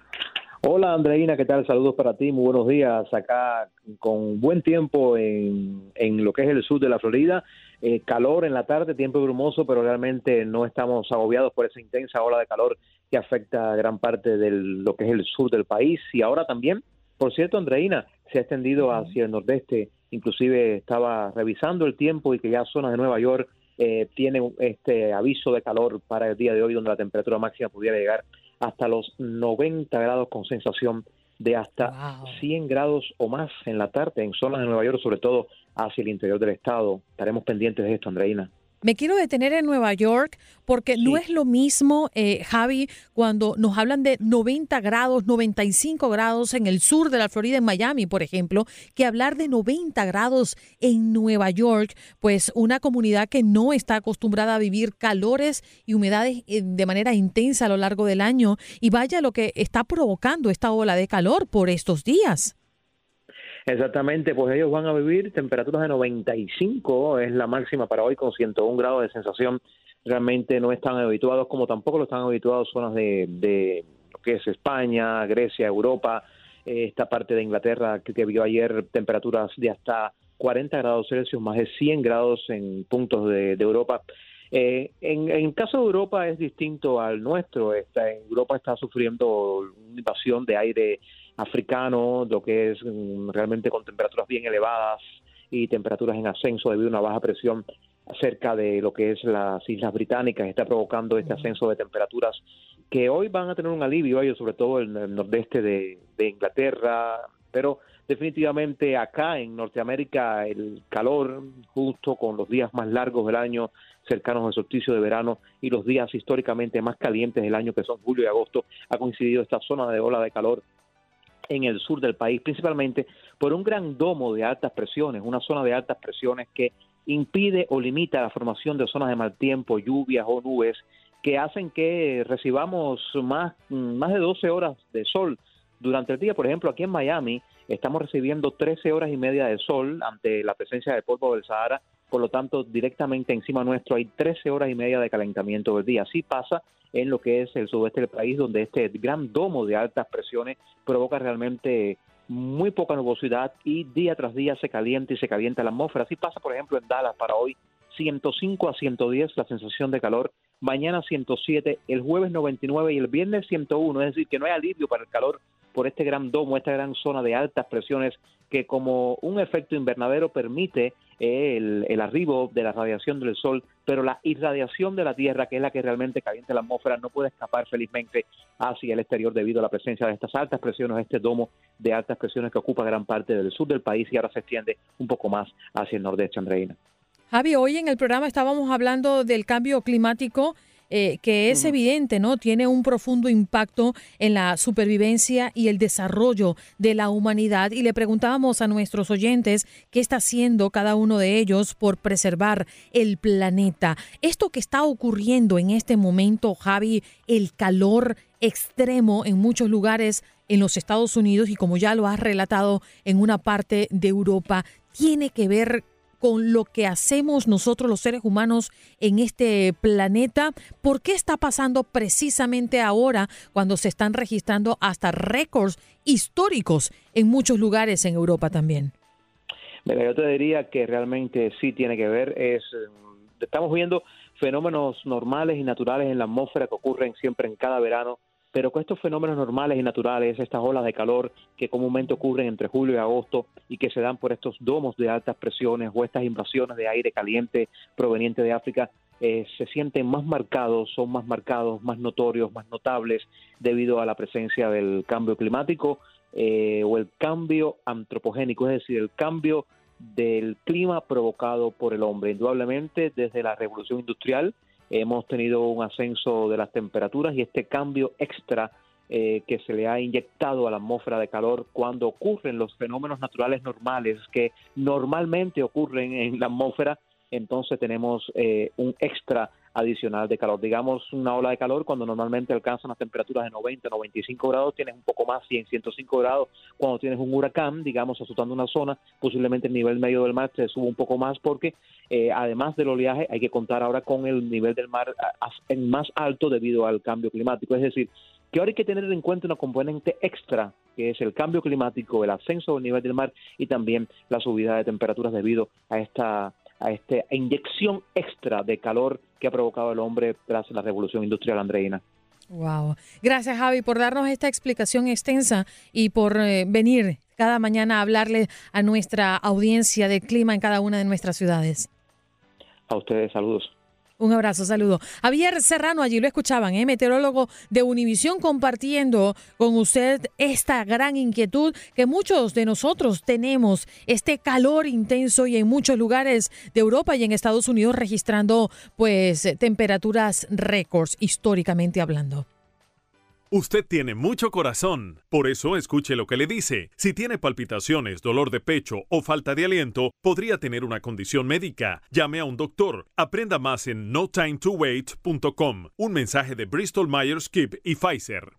Hola Andreina, ¿qué tal? Saludos para ti, muy buenos días. Acá con buen tiempo en, en lo que es el sur de la Florida. Eh, calor en la tarde, tiempo brumoso, pero realmente no estamos agobiados por esa intensa ola de calor que afecta a gran parte de lo que es el sur del país. Y ahora también, por cierto, Andreina, se ha extendido hacia el nordeste. Inclusive estaba revisando el tiempo y que ya zonas de Nueva York eh, tiene este aviso de calor para el día de hoy, donde la temperatura máxima pudiera llegar hasta los 90 grados con sensación de hasta 100 grados o más en la tarde en zonas de Nueva York, sobre todo hacia el interior del estado. Estaremos pendientes de esto, Andreina. Me quiero detener en Nueva York porque no es lo mismo, eh, Javi, cuando nos hablan de 90 grados, 95 grados en el sur de la Florida, en Miami, por ejemplo, que hablar de 90 grados en Nueva York, pues una comunidad que no está acostumbrada a vivir calores y humedades eh, de manera intensa a lo largo del año. Y vaya lo que está provocando esta ola de calor por estos días. Exactamente, pues ellos van a vivir temperaturas de 95, es la máxima para hoy con 101 grados de sensación. Realmente no están habituados, como tampoco lo están habituados zonas de, de lo que es España, Grecia, Europa, esta parte de Inglaterra que, vio ayer temperaturas de hasta 40 grados Celsius, más de 100 grados en puntos de, Europa. Eh, en, en, caso de Europa es distinto al nuestro. Está, Europa está sufriendo una invasión de aire africano, lo que es mm, realmente con temperaturas bien elevadas y temperaturas en ascenso debido a una baja presión cerca de lo que es las Islas Británicas, está provocando este ascenso de temperaturas que hoy van a tener un alivio, ellos sobre todo en el nordeste de, Inglaterra, pero definitivamente acá en Norteamérica el calor, justo con los días más largos del año, cercanos al solsticio de verano y los días históricamente más calientes del año, que son julio y agosto, ha coincidido esta zona de ola de calor en el sur del país, principalmente por un gran domo de altas presiones, una zona de altas presiones que impide o limita la formación de zonas de mal tiempo, lluvias o nubes que hacen que recibamos más, más de 12 horas de sol durante el día. Por ejemplo, aquí en Miami estamos recibiendo 13 horas y media de sol ante la presencia de polvo del Sahara, por lo tanto, directamente encima nuestro hay 13 horas y media de calentamiento del día. Así pasa en lo que es el sudeste del país, donde este gran domo de altas presiones provoca realmente muy poca nubosidad y día tras día se calienta y se calienta la atmósfera. Así pasa, por ejemplo, en Dallas para hoy, 105 a 110 la sensación de calor, mañana 107, el jueves 99 y el viernes 101, es decir, que no hay alivio para el calor por este gran domo, esta gran zona de altas presiones que como un efecto invernadero permite eh, el, arribo de la radiación del Sol, pero la irradiación de la Tierra, que es la que realmente calienta la atmósfera, no puede escapar felizmente hacia el exterior debido a la presencia de estas altas presiones, este domo de altas presiones que ocupa gran parte del sur del país y ahora se extiende un poco más hacia el nordeste, Andreina. Javi, hoy en el programa estábamos hablando del cambio climático eh, que es evidente, ¿no? Tiene un profundo impacto en la supervivencia y el desarrollo de la humanidad. Y le preguntábamos a nuestros oyentes qué está haciendo cada uno de ellos por preservar el planeta. Esto que está ocurriendo en este momento, Javi, el calor extremo en muchos lugares en los Estados Unidos y como ya lo has relatado en una parte de Europa, tiene que ver con lo que hacemos nosotros los seres humanos en este planeta. ¿Por qué está pasando precisamente ahora cuando se están registrando hasta récords históricos en muchos lugares en Europa también? Mira, yo te diría que realmente sí tiene que ver. Es, estamos viendo fenómenos normales y naturales en la atmósfera que ocurren siempre en cada verano pero con estos fenómenos normales y naturales, estas olas de calor que comúnmente ocurren entre julio y agosto y que se dan por estos domos de altas presiones o estas invasiones de aire caliente proveniente de África, eh, se sienten más marcados, son más marcados, más notorios, más notables debido a la presencia del cambio climático eh, o el cambio antropogénico, es decir, el cambio del clima provocado por el hombre. Indudablemente, desde la revolución industrial, hemos tenido un ascenso de las temperaturas y este cambio extra eh, que se le ha inyectado a la atmósfera de calor cuando ocurren los fenómenos naturales normales que normalmente ocurren en la atmósfera, entonces tenemos eh, un extra adicional de calor. Digamos, una ola de calor cuando normalmente alcanzan las temperaturas de 90, 95 grados, tienes un poco más, 100, 105 grados. Cuando tienes un huracán, digamos, azotando una zona, posiblemente el nivel medio del mar se sube un poco más porque eh, además del oleaje hay que contar ahora con el nivel del mar en más alto debido al cambio climático. Es decir, que ahora hay que tener en cuenta una componente extra, que es el cambio climático, el ascenso del nivel del mar y también la subida de temperaturas debido a esta a esta inyección extra de calor que ha provocado el hombre tras la revolución industrial andreina. Wow. Gracias, Javi, por darnos esta explicación extensa y por eh, venir cada mañana a hablarle a nuestra audiencia del clima en cada una de nuestras ciudades. A ustedes, saludos. Un abrazo, saludo. Javier Serrano, allí lo escuchaban, ¿eh? meteorólogo de Univisión, compartiendo con usted esta gran inquietud que muchos de nosotros tenemos, este calor intenso y en muchos lugares de Europa y en Estados Unidos registrando pues temperaturas récords históricamente hablando. Usted tiene mucho corazón, por eso escuche lo que le dice. Si tiene palpitaciones, dolor de pecho o falta de aliento, podría tener una condición médica. Llame a un doctor. Aprenda más en notimetowait.com. Un mensaje de Bristol Myers Squibb y Pfizer.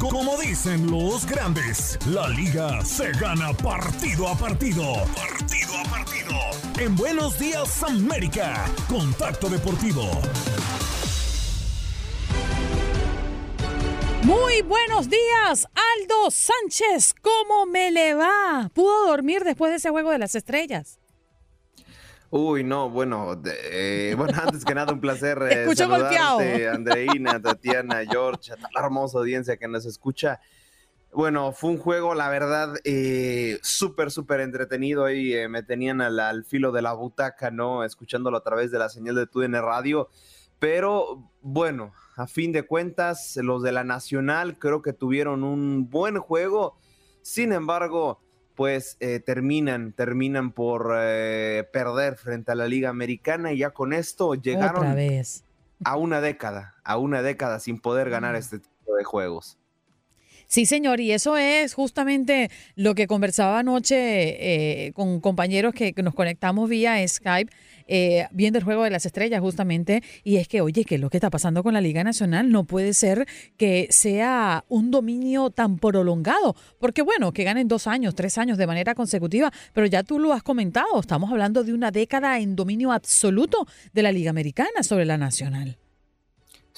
Como dicen los grandes, la liga se gana partido a partido. Partido a partido. En Buenos Días América, Contacto Deportivo. Muy buenos días, Aldo Sánchez. ¿Cómo me le va? ¿Pudo dormir después de ese juego de las estrellas? Uy, no, bueno, eh, bueno, antes que nada un placer eh, Escucho golpeado. Andreina, Tatiana, George, a toda la hermosa audiencia que nos escucha. Bueno, fue un juego, la verdad, eh, súper, súper entretenido. Ahí eh, me tenían al, al, filo de la butaca, ¿no? Escuchándolo a través de la señal de TUDN Radio. Pero bueno, a fin de cuentas, los de la Nacional creo que tuvieron un buen juego. Sin embargo, pues eh, terminan, terminan por eh, perder frente a la Liga Americana y ya con esto llegaron vez. a una década, a una década sin poder ganar este tipo de juegos. Sí, señor, y eso es justamente lo que conversaba anoche eh, con compañeros que nos conectamos vía Skype, eh, viendo el juego de las estrellas justamente, y es que, oye, ¿qué es lo que está pasando con la Liga Nacional? No puede ser que sea un dominio tan prolongado, porque bueno, que ganen dos años, tres años de manera consecutiva, pero ya tú lo has comentado, estamos hablando de una década en dominio absoluto de la Liga Americana sobre la Nacional.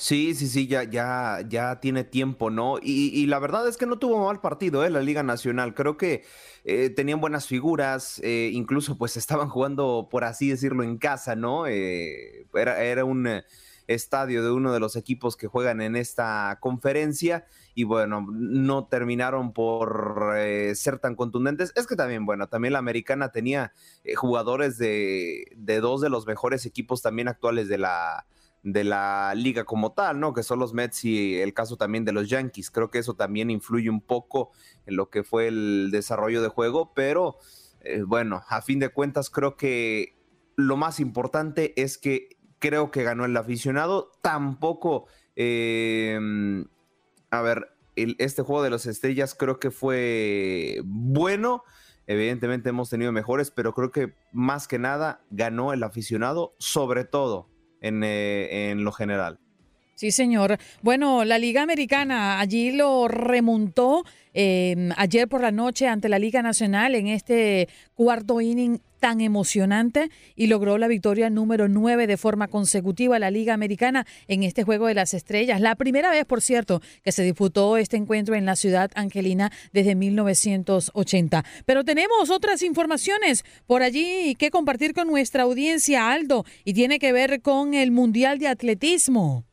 Sí, sí, sí, ya, ya, ya tiene tiempo, ¿no? Y, y la verdad es que no tuvo mal partido, ¿eh? La Liga Nacional. Creo que eh, tenían buenas figuras, eh, incluso pues estaban jugando, por así decirlo, en casa, ¿no? Eh, era, era un eh, estadio de uno de los equipos que juegan en esta conferencia y bueno, no terminaron por eh, ser tan contundentes. Es que también, bueno, también la americana tenía eh, jugadores de, de dos de los mejores equipos también actuales de la de la liga como tal, ¿no? Que son los Mets y el caso también de los Yankees. Creo que eso también influye un poco en lo que fue el desarrollo de juego, pero eh, bueno, a fin de cuentas creo que lo más importante es que creo que ganó el aficionado. Tampoco, eh, a ver, este juego de las estrellas creo que fue bueno. Evidentemente hemos tenido mejores, pero creo que más que nada ganó el aficionado, sobre todo en, eh, en lo general. Sí, señor. Bueno, la Liga Americana allí lo remontó eh, ayer por la noche ante la Liga Nacional en este cuarto inning tan emocionante y logró la victoria número 9 de forma consecutiva la Liga Americana en este Juego de las Estrellas. La primera vez, por cierto, que se disputó este encuentro en la ciudad angelina desde 1980. Pero tenemos otras informaciones por allí que compartir con nuestra audiencia, Aldo, y tiene que ver con el Mundial de Atletismo.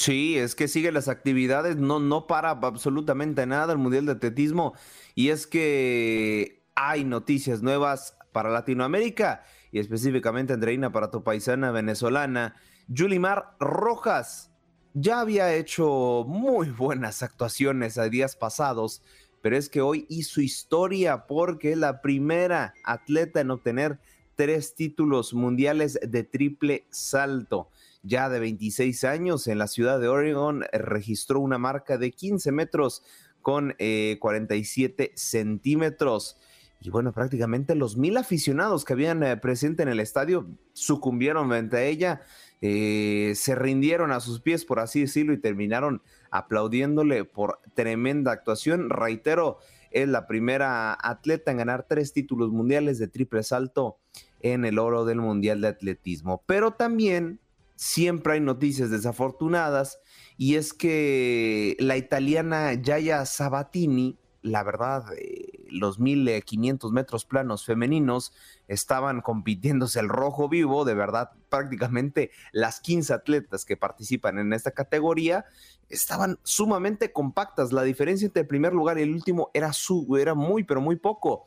Sí, es que sigue las actividades, no, no para absolutamente nada el Mundial de Atletismo. Y es que hay noticias nuevas para Latinoamérica y específicamente, Andreina, para tu paisana venezolana. Yulimar Rojas ya había hecho muy buenas actuaciones a días pasados, pero es que hoy hizo historia porque es la primera atleta en obtener tres títulos mundiales de triple salto ya de 26 años en la ciudad de Oregon, registró una marca de 15 metros con eh, 47 centímetros. Y bueno, prácticamente los mil aficionados que habían eh, presente en el estadio sucumbieron frente a ella, eh, se rindieron a sus pies, por así decirlo, y terminaron aplaudiéndole por tremenda actuación. Reitero, es la primera atleta en ganar tres títulos mundiales de triple salto en el oro del Mundial de Atletismo. Pero también siempre hay noticias desafortunadas y es que la italiana Yaya Sabatini la verdad, eh, los 1500 metros planos femeninos estaban compitiéndose el rojo vivo, de verdad, prácticamente las 15 atletas que participan en esta categoría estaban sumamente compactas. La diferencia entre el primer lugar y el último era, su, era muy, pero muy poco.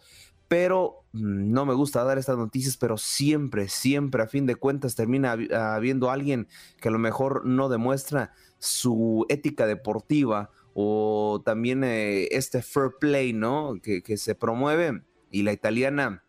Pero mm, no me gusta dar estas noticias, pero siempre, siempre, a fin de cuentas, termina habiendo alguien que a lo mejor no demuestra su ética deportiva o también eh, este fair play, ¿no? Que, que se promueve y la italiana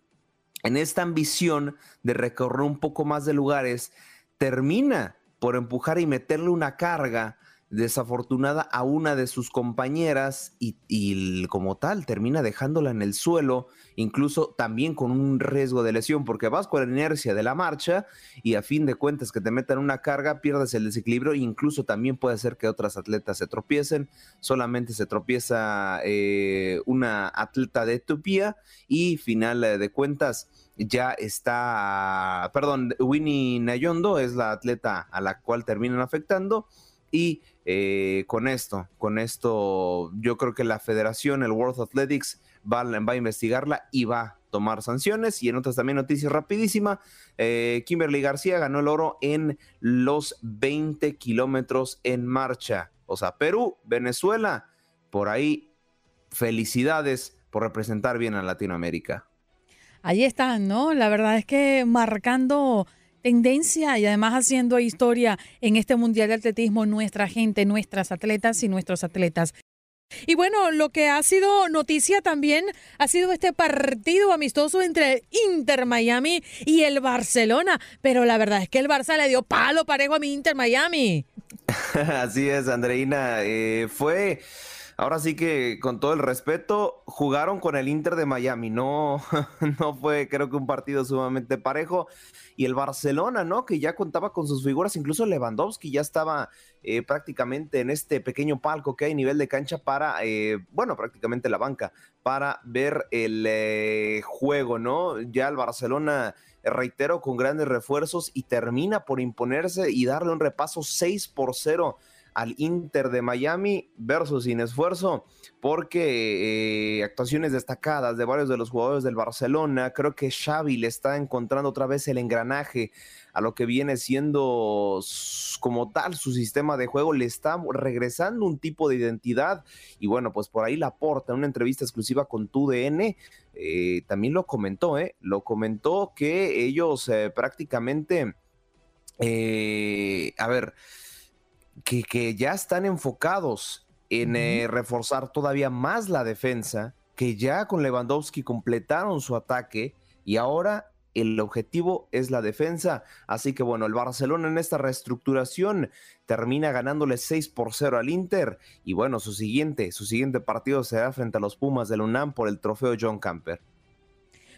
en esta ambición de recorrer un poco más de lugares, termina por empujar y meterle una carga desafortunada a una de sus compañeras y, como tal termina dejándola en el suelo, incluso también con un riesgo de lesión, porque vas con la inercia de la marcha y a fin de cuentas que te metan una carga, pierdes el desequilibrio e incluso también puede ser que otras atletas se tropiecen, solamente se tropieza eh, una atleta de Etiopía y final de cuentas ya está, perdón, Winnie Nayondo es la atleta a la cual terminan afectando y eh, con esto, con esto, yo creo que la federación, el World Athletics, va, a investigarla y va a tomar sanciones. Y en otras también noticias rapidísima, eh, Kimberly García ganó el oro en los 20 kilómetros en marcha. O sea, Perú, Venezuela, por ahí, felicidades por representar bien a Latinoamérica. Ahí están, ¿no? La verdad es que marcando tendencia y además haciendo historia en este Mundial de Atletismo nuestra gente, nuestras atletas y nuestros atletas. Y bueno, lo que ha sido noticia también ha sido este partido amistoso entre Inter Miami y el Barcelona. Pero la verdad es que el Barça le dio palo parejo a mi Inter Miami. Así es, Andreina. Eh, fue ahora sí que con todo el respeto, jugaron con el Inter de Miami, no, no fue creo que un partido sumamente parejo. Y el Barcelona, ¿no? Que ya contaba con sus figuras, incluso Lewandowski ya estaba eh, prácticamente en este pequeño palco que hay nivel de cancha para, eh, bueno, prácticamente la banca, para ver el eh, juego, ¿no? Ya el Barcelona reitero, con grandes refuerzos y termina por imponerse y darle un repaso 6 por 0 al Inter de Miami versus sin esfuerzo, porque eh, actuaciones destacadas de varios de los jugadores del Barcelona, creo que Xavi le está encontrando otra vez el engranaje a lo que viene siendo como tal su sistema de juego, le está regresando un tipo de identidad y bueno, pues por ahí la porta en una entrevista exclusiva con TUDN, eh, también lo comentó, ¿eh? Lo comentó que ellos eh, prácticamente, a ver, que, ya están enfocados en eh, reforzar todavía más la defensa, que ya con Lewandowski completaron su ataque y ahora el objetivo es la defensa. Así que bueno, el Barcelona en esta reestructuración termina ganándole 6 por 0 al Inter y bueno, su siguiente, su siguiente partido será frente a los Pumas del UNAM por el trofeo John Camper.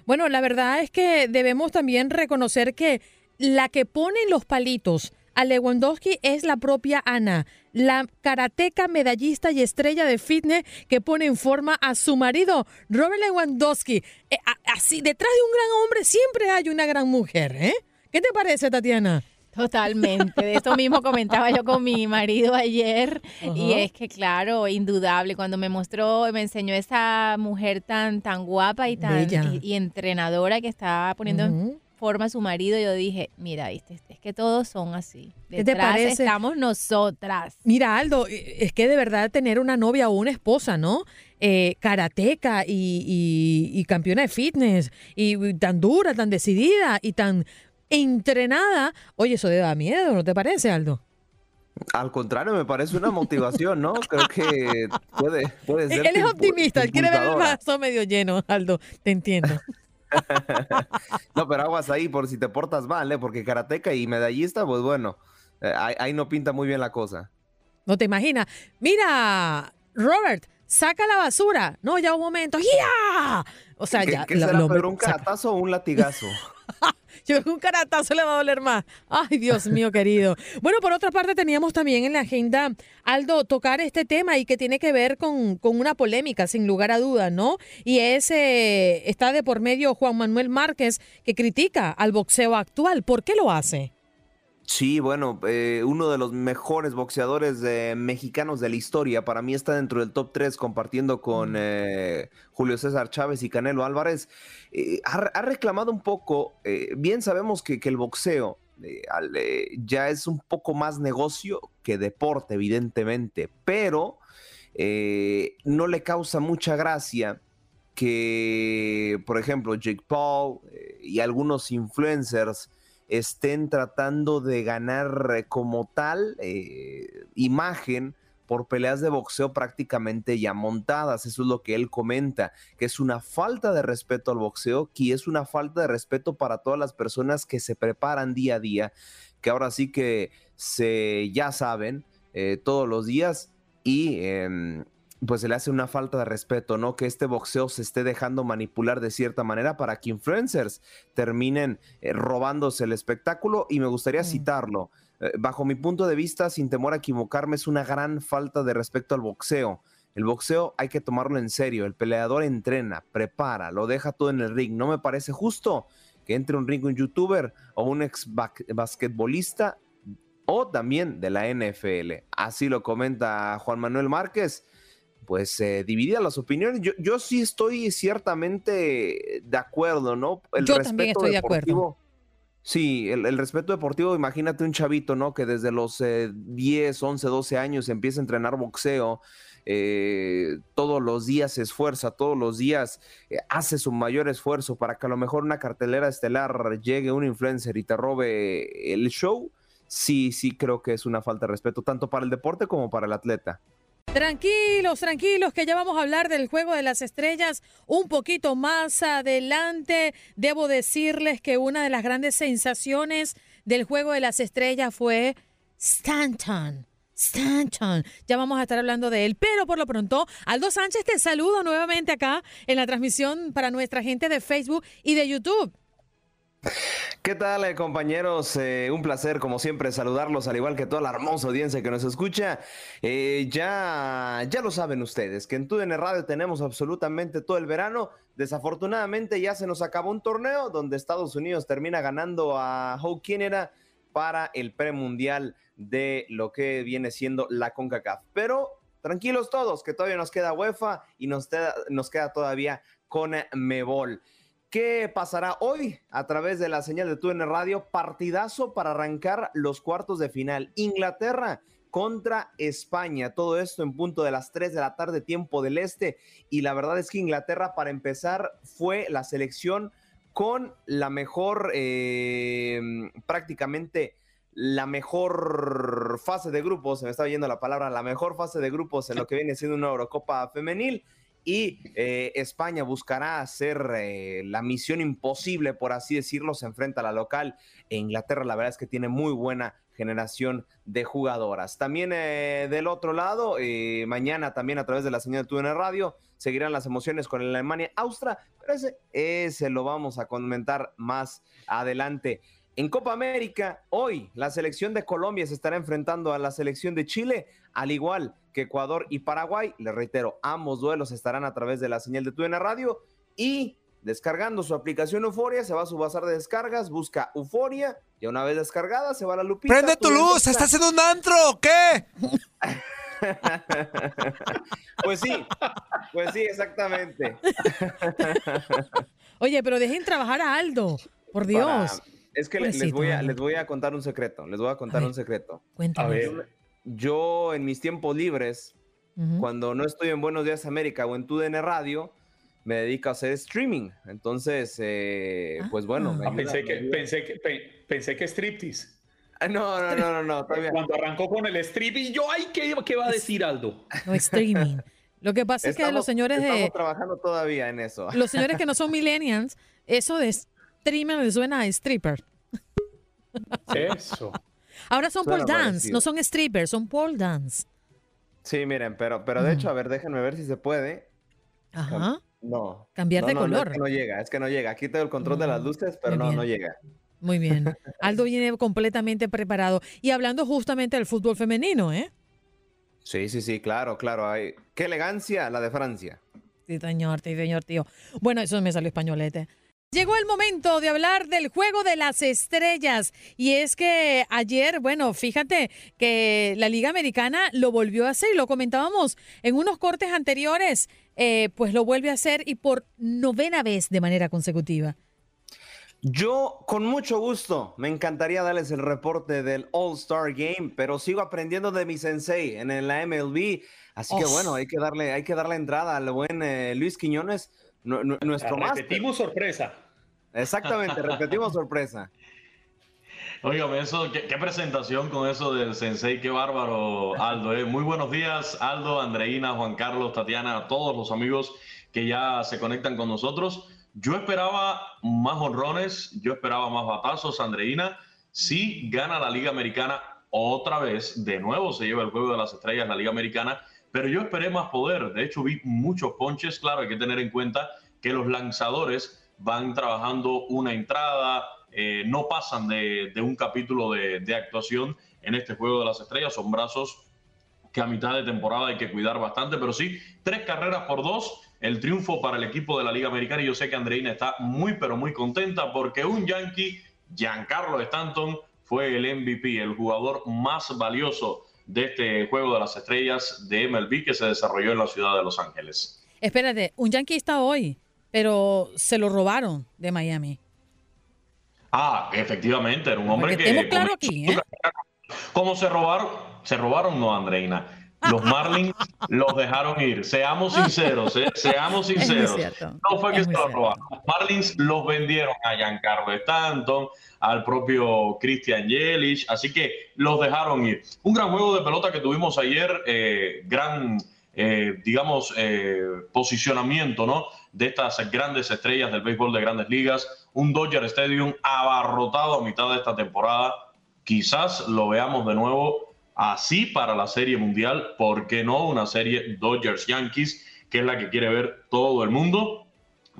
Bueno, la verdad es que debemos también reconocer que la que pone los palitos a Lewandowski es la propia Ana, la karateca, medallista y estrella de fitness que pone en forma a su marido, Robert Lewandowski. Eh, así, detrás de un gran hombre siempre hay una gran mujer, ¿eh? ¿Qué te parece, Tatiana? Totalmente, de esto mismo comentaba yo con mi marido ayer y es que claro, indudable, cuando me mostró, me enseñó esa mujer tan tan guapa y tan y, entrenadora que estaba poniendo en forma su marido, yo dije, mira, viste, que todos son así. Detrás ¿Qué te parece? estamos nosotras. Mira, Aldo, eh, es que de verdad tener una novia o una esposa, ¿no? Eh, karateca y, y, campeona de fitness, y tan dura, tan decidida y tan entrenada, oye, eso te da miedo, ¿no te parece, Aldo? Al contrario, me parece una motivación, ¿no? Creo que puede, puede ser. Él es optimista, él quiere ver el vaso medio lleno, Aldo, te entiendo. no, pero aguas ahí por si te portas mal, ¿eh? Porque karateca y medallista, pues bueno, eh, ahí, no pinta muy bien la cosa. No te imaginas. Mira, Robert, saca la basura. No, ya un momento. ¡Ya! O sea, ya. ¿Qué será, un caratazo o un latigazo? Yo creo un caratazo le va a doler más. Ay, Dios mío, querido. Bueno, por otra parte, teníamos también en la agenda, Aldo, tocar este tema y que tiene que ver con, una polémica, sin lugar a dudas, ¿no? Y es, eh, está de por medio Juan Manuel Márquez, que critica al boxeo actual. ¿Por qué lo hace? Sí, bueno, eh, uno de los mejores boxeadores eh, mexicanos de la historia. Para mí está dentro del top 3 compartiendo con eh, Julio César Chávez y Canelo Álvarez. Ha, reclamado un poco, bien sabemos que, que el boxeo ya es un poco más negocio que deporte, evidentemente, pero no le causa mucha gracia que, por ejemplo, Jake Paul y algunos influencers estén tratando de ganar eh, como tal eh, imagen por peleas de boxeo prácticamente ya montadas. Eso es lo que él comenta, que es una falta de respeto al boxeo, que es una falta de respeto para todas las personas que se preparan día a día, que ahora sí que se ya saben eh, todos los días y em, pues se le hace una falta de respeto, ¿no? Que este boxeo se esté dejando manipular de cierta manera para que influencers terminen eh, robándose el espectáculo y me gustaría citarlo. Eh, bajo mi punto de vista, sin temor a equivocarme, es una gran falta de respeto al boxeo. El boxeo hay que tomarlo en serio. El peleador entrena, prepara, lo deja todo en el ring. No me parece justo que entre un ring un youtuber o un ex basquetbolista o también de la NFL. Así lo comenta Juan Manuel Márquez pues eh, dividida las opiniones. Yo, yo sí estoy ciertamente de acuerdo, ¿no? El yo también estoy de acuerdo. Sí, el, respeto deportivo, imagínate un chavito, ¿no? Que desde los 10, 11, 12 años empieza a entrenar boxeo, eh, todos los días se esfuerza, todos los días eh, hace su mayor esfuerzo para que a lo mejor una cartelera estelar llegue un influencer y te robe el show. Sí, sí creo que es una falta de respeto, tanto para el deporte como para el atleta. Tranquilos, tranquilos, que ya vamos a hablar del juego de las estrellas un poquito más adelante. Debo decirles que una de las grandes sensaciones del juego de las estrellas fue Stanton. Stanton, ya vamos a estar hablando de él, pero por lo pronto, Aldo Sánchez te saludo nuevamente acá en la transmisión para nuestra gente de Facebook y de YouTube. ¿Qué tal, eh, compañeros? Eh, un placer, como siempre, saludarlos, al igual que toda la hermosa audiencia que nos escucha. Eh, ya, ya lo saben ustedes, que en TUDN Radio tenemos absolutamente todo el verano. Desafortunadamente, ya se nos acabó un torneo donde Estados Unidos termina ganando a Howe Canada para el premundial de lo que viene siendo la CONCACAF. Pero tranquilos todos, que todavía nos queda UEFA y nos, nos queda todavía con Mebol. ¿Qué pasará hoy a través de la señal de TUN Radio? Partidazo para arrancar los cuartos de final. Inglaterra contra España. Todo esto en punto de las 3 de la tarde, tiempo del este. Y la verdad es que Inglaterra, para empezar, fue la selección con la mejor, eh, prácticamente la mejor fase de grupos, se me está oyendo la palabra, la mejor fase de grupos en lo que viene siendo una Eurocopa femenil y eh, España buscará hacer eh, la misión imposible, por así decirlo, se enfrenta a la local. E Inglaterra, la verdad es que tiene muy buena generación de jugadoras. También eh, del otro lado, mañana también a través de la señal de TUN Radio, seguirán las emociones con Alemania-Austria, pero ese lo vamos a comentar más adelante. En Copa América, hoy la selección de Colombia se estará enfrentando a la selección de Chile, al igual que Ecuador y Paraguay. Les reitero, ambos duelos estarán a través de la señal de TUN Radio y descargando su aplicación Euforia, se va a su bazar de descargas, busca Euforia y una vez descargada se va a la lupita. ¡Prende tu luz! ¿Estás en un antro o qué? pues sí, pues sí, exactamente. Oye, pero dejen trabajar a Aldo, por Dios. Es que les, voy a, les voy a contar un secreto, les voy a contar un secreto. Cuéntame. Yo en mis tiempos libres, cuando no estoy en Buenos Días América o en TUDN Radio, me dedico a hacer streaming. Entonces, eh, pues bueno. Ah, pensé, que, pensé, que, pensé que striptease. Ah, no, no, no, no, no, Cuando arrancó con el streaming, yo, ay, ¿qué, qué va a decir Aldo? No, streaming. Lo que pasa es que los señores de... Estamos trabajando todavía en eso. Los señores que no son millennials, eso de streamer me suena a stripper. Eso. Ahora son pole dance, no son strippers, son pole dance. Sí, miren, pero, pero de hecho, a ver, déjenme ver si se puede. Ajá. No. Cambiar de color. No, es que no llega, es que no llega. Aquí tengo el control de las mm, luces, pero no, no llega. Muy bien. Aldo viene completamente preparado. Y hablando justamente del fútbol femenino, ¿eh? Sí, sí, sí, claro, claro. Hay... Qué elegancia la de Francia. Sí, señor, sí, señor, tío. Bueno, eso me salió españolete. Llegó el momento de hablar del juego de las estrellas. Y es que ayer, bueno, fíjate que la Liga Americana lo volvió a hacer y lo comentábamos en unos cortes anteriores, eh, pues lo vuelve a hacer y por novena vez de manera consecutiva. Yo, con mucho gusto, me encantaría darles el reporte del All-Star Game, pero sigo aprendiendo de mi sensei en la MLB. Así que bueno, hay que darle, hay que darle entrada al buen eh, Luis Quiñones, nuestro más. Repetimos sorpresa. Exactamente, repetimos sorpresa. Óigame, eso, ¿qué, presentación con eso del sensei, qué bárbaro, Aldo. Eh. Muy buenos días, Aldo, Andreina, Juan Carlos, Tatiana, a todos los amigos que ya se conectan con nosotros. Yo esperaba más honrones, yo esperaba más batazos, Andreina. Sí gana la Liga Americana otra vez, de nuevo se lleva el juego de las estrellas la Liga Americana, pero yo esperé más poder. De hecho, vi muchos ponches. Claro, hay que tener en cuenta que los lanzadores van trabajando una entrada, eh, no pasan de, un capítulo de, de, actuación en este juego de las estrellas. Son brazos que a mitad de temporada hay que cuidar bastante, pero sí, tres carreras por dos el triunfo para el equipo de la Liga Americana y yo sé que Andreina está muy pero muy contenta porque un Yankee, Giancarlo Stanton, fue el MVP, el jugador más valioso de este juego de las estrellas de MLB que se desarrolló en la ciudad de Los Ángeles. Espérate, un Yankee está hoy, pero se lo robaron de Miami. Ah, efectivamente, era un hombre que... claro aquí, ¿eh? ¿Cómo se robaron? Se robaron, no, Andreina los Marlins los dejaron ir. Seamos sinceros, ¿eh? seamos sinceros. No fue que se los robaron. Los Marlins los vendieron a Giancarlo Stanton, al propio Christian Yelich, así que los dejaron ir. Un gran juego de pelota que tuvimos ayer, eh, gran, eh, digamos, posicionamiento, ¿no? De estas grandes estrellas del béisbol de grandes ligas. Un Dodger Stadium abarrotado a mitad de esta temporada. Quizás lo veamos de nuevo Así para la Serie Mundial, ¿por qué no una serie Dodgers-Yankees, que es la que quiere ver todo el mundo?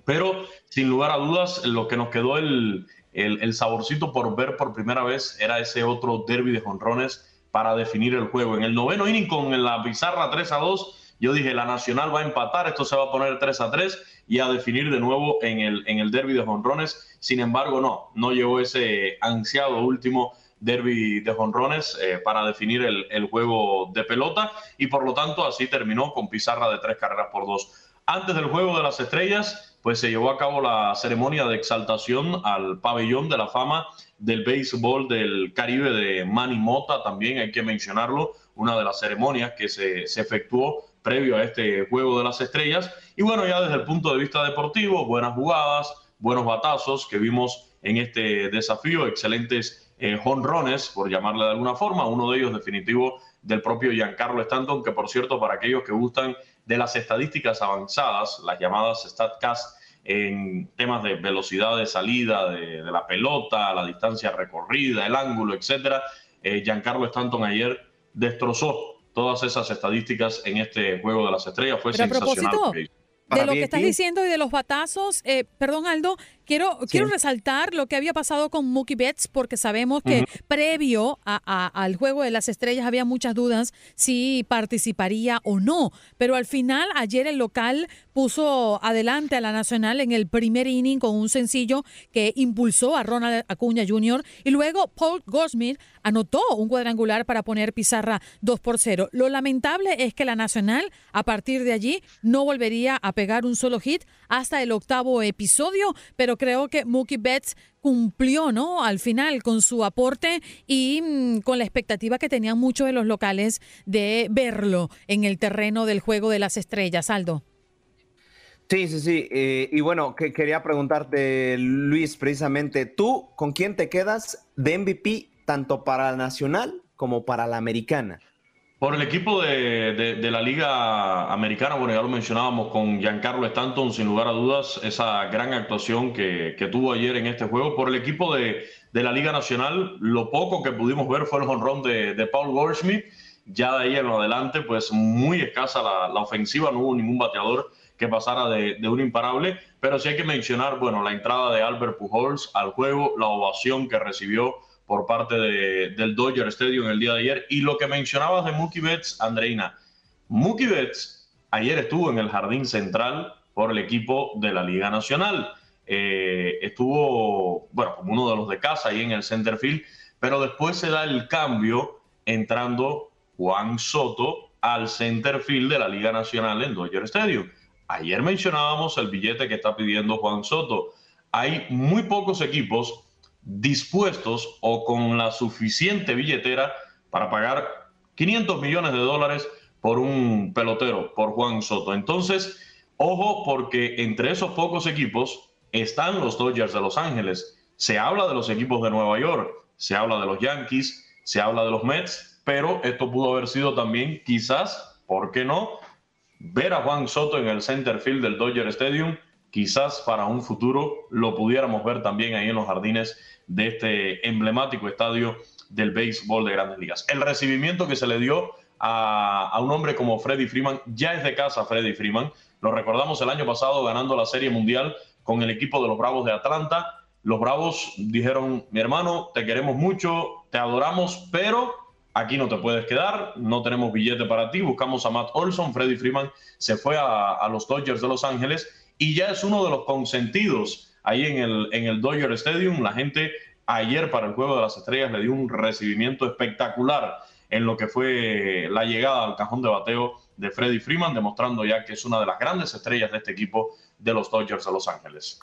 Pero sin lugar a dudas, lo que nos quedó el, el, saborcito por ver por primera vez era ese otro derby de jonrones para definir el juego. En el noveno inning con la pizarra 3 a 2, yo dije, la Nacional va a empatar, esto se va a poner 3 a 3 y a definir de nuevo en el, en el derby de jonrones. Sin embargo, no, no llegó ese ansiado último derby de jonrones eh, para definir el, juego de pelota y por lo tanto así terminó con pizarra de tres carreras por dos. Antes del juego de las estrellas, pues se llevó a cabo la ceremonia de exaltación al pabellón de la fama del béisbol del Caribe de Manny Mota, también hay que mencionarlo, una de las ceremonias que se, se efectuó previo a este juego de las estrellas. Y bueno, ya desde el punto de vista deportivo, buenas jugadas, buenos batazos que vimos en este desafío, excelentes eh, jonrones, por llamarle de alguna forma, uno de ellos definitivo del propio Giancarlo Stanton, que por cierto, para aquellos que gustan de las estadísticas avanzadas, las llamadas StatCast, en temas de velocidad de salida de, la pelota, la distancia recorrida, el ángulo, etcétera, eh, Giancarlo Stanton ayer destrozó todas esas estadísticas en este juego de las estrellas. Fue sensacional. de lo que estás diciendo y de los batazos, eh, perdón Aldo, Quiero, quiero resaltar lo que había pasado con Mookie Betts, porque sabemos que previo al juego de las estrellas había muchas dudas si participaría o no. Pero al final, ayer el local puso adelante a la Nacional en el primer inning con un sencillo que impulsó a Ronald Acuña Jr. Y luego Paul Goldschmidt anotó un cuadrangular para poner pizarra 2 por 0. Lo lamentable es que la Nacional, a partir de allí, no volvería a pegar un solo hit hasta el octavo episodio, pero creo que Mookie Betts cumplió, ¿no? Al final con su aporte y mm, con la expectativa que tenían muchos de los locales de verlo en el terreno del juego de las estrellas, Aldo. Sí, sí, sí. Eh, y bueno, que quería preguntarte, Luis, precisamente, ¿tú con quién te quedas de MVP tanto para la nacional como para la americana? Por el equipo de, la Liga Americana, bueno, ya lo mencionábamos con Giancarlo Stanton, sin lugar a dudas, esa gran actuación que, tuvo ayer en este juego. Por el equipo de, la Liga Nacional, lo poco que pudimos ver fue el honrón de, Paul Goldschmidt. Ya de ahí en adelante, pues muy escasa la, la ofensiva, no hubo ningún bateador que pasara de, un imparable. Pero sí hay que mencionar, bueno, la entrada de Albert Pujols al juego, la ovación que recibió por parte del Dodger Stadium el día de ayer. Y lo que mencionabas de Mookie Betts, Andreina. Mookie Betts ayer estuvo en el jardín central por el equipo de la Liga Nacional. eh, estuvo, bueno, como uno de los de casa ahí en el center field, pero después se da el cambio entrando Juan Soto al center field de la Liga Nacional en Dodger Stadium. Ayer mencionábamos el billete que está pidiendo Juan Soto. Hay muy pocos equipos dispuestos o con la suficiente billetera para pagar 500 millones de dólares por un pelotero, por Juan Soto. Entonces, ojo porque entre esos pocos equipos están los Dodgers de Los Ángeles. Se habla de los equipos de Nueva York, se habla de los Yankees, se habla de los Mets, pero esto pudo haber sido también quizás, ¿por qué no? Ver a Juan Soto en el center field del Dodger Stadium, quizás para un futuro lo pudiéramos ver también ahí en los jardines de este emblemático estadio del béisbol de grandes ligas. El recibimiento que se le dio a, a, un hombre como Freddy Freeman, ya es de casa Freddy Freeman, lo recordamos el año pasado ganando la Serie Mundial con el equipo de los Bravos de Atlanta. Los Bravos dijeron, mi hermano, te queremos mucho, te adoramos, pero aquí no te puedes quedar, no tenemos billete para ti, buscamos a Matt Olson, Freddy Freeman se fue a, a los Dodgers de Los Ángeles y ya es uno de los consentidos ahí en el, en el Dodger Stadium. La gente ayer para el Juego de las Estrellas le dio un recibimiento espectacular en lo que fue la llegada al cajón de bateo de Freddie Freeman, demostrando ya que es una de las grandes estrellas de este equipo de los Dodgers de Los Ángeles.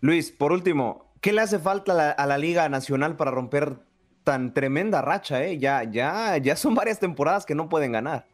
Luis, por último, ¿qué le hace falta a la, a la Liga Nacional para romper tan tremenda racha? Eh? Ya, ya, ya son varias temporadas que no pueden ganar.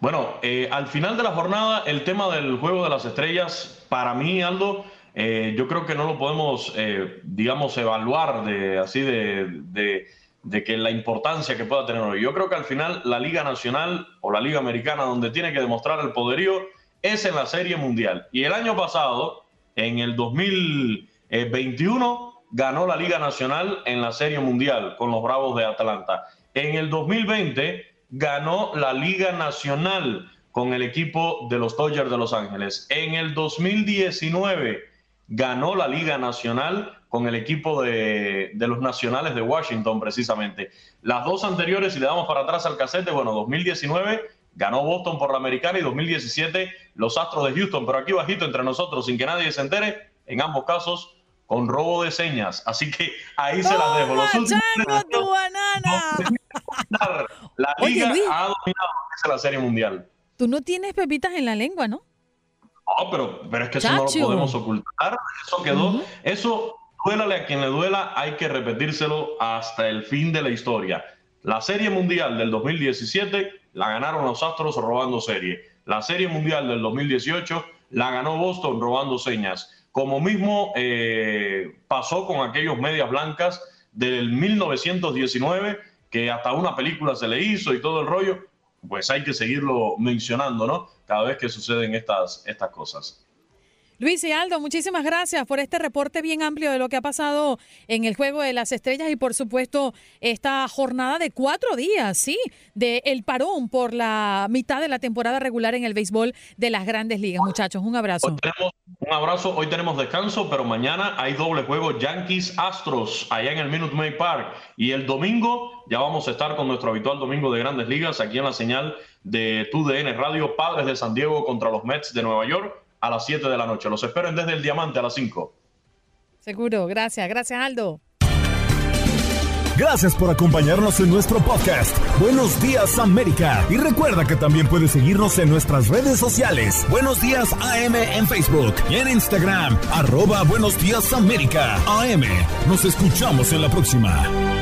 Bueno, eh, al final de la jornada, el tema del juego de las estrellas, para mí, Aldo, eh, yo creo que no lo podemos, eh, digamos, evaluar de así de, de, que la importancia que pueda tener hoy. Yo creo que al final la Liga Nacional o la Liga Americana, donde tiene que demostrar el poderío, es en la Serie Mundial. Y el año pasado, en el 2021, ganó la Liga Nacional en la Serie Mundial con los Bravos de Atlanta. En el 2020 ganó la Liga Nacional con el equipo de los Dodgers de Los Ángeles. En el 2019 ganó la Liga Nacional con el equipo de, de, los Nacionales de Washington, precisamente. Las dos anteriores, si le damos para atrás al casete, bueno, 2019 ganó Boston por la americana y 2017 los Astros de Houston, pero aquí bajito entre nosotros, sin que nadie se entere, en ambos casos con robo de señas. Así que ahí se las dejo. Los últimos tu banana! La liga Oye, ha dominado la Serie Mundial. Tú no tienes pepitas en la lengua, ¿no? No, pero, pero es que eso no lo podemos ocultar. Eso quedó. Uh -huh. Eso, duélale a quien le duela, hay que repetírselo hasta el fin de la historia. La Serie Mundial del 2017 la ganaron los Astros robando serie. La Serie Mundial del 2018 la ganó Boston robando señas. Como mismo eh, pasó con aquellos medias blancas del 1919, que hasta una película se le hizo y todo el rollo, pues hay que seguirlo mencionando, ¿no? Cada vez que suceden estas, estas cosas. Luis y Aldo, muchísimas gracias por este reporte bien amplio de lo que ha pasado en el Juego de las Estrellas y por supuesto esta jornada de cuatro días, sí, de el parón por la mitad de la temporada regular en el béisbol de las grandes ligas. Muchachos, un abrazo. Hoy tenemos, un abrazo, hoy tenemos descanso, pero mañana hay doble juego Yankees Astros allá en el Minute Maid Park y el domingo ya vamos a estar con nuestro habitual domingo de grandes ligas aquí en la señal de TUDN Radio Padres de San Diego contra los Mets de Nueva York a las 7 de la noche. Los esperen desde el Diamante a las 5. Seguro, gracias. Gracias, Aldo. Gracias por acompañarnos en nuestro podcast. Buenos días, América. Y recuerda que también puedes seguirnos en nuestras redes sociales. Buenos días, AM en Facebook y en Instagram. Arroba Buenos días, América. AM. Nos escuchamos en la próxima.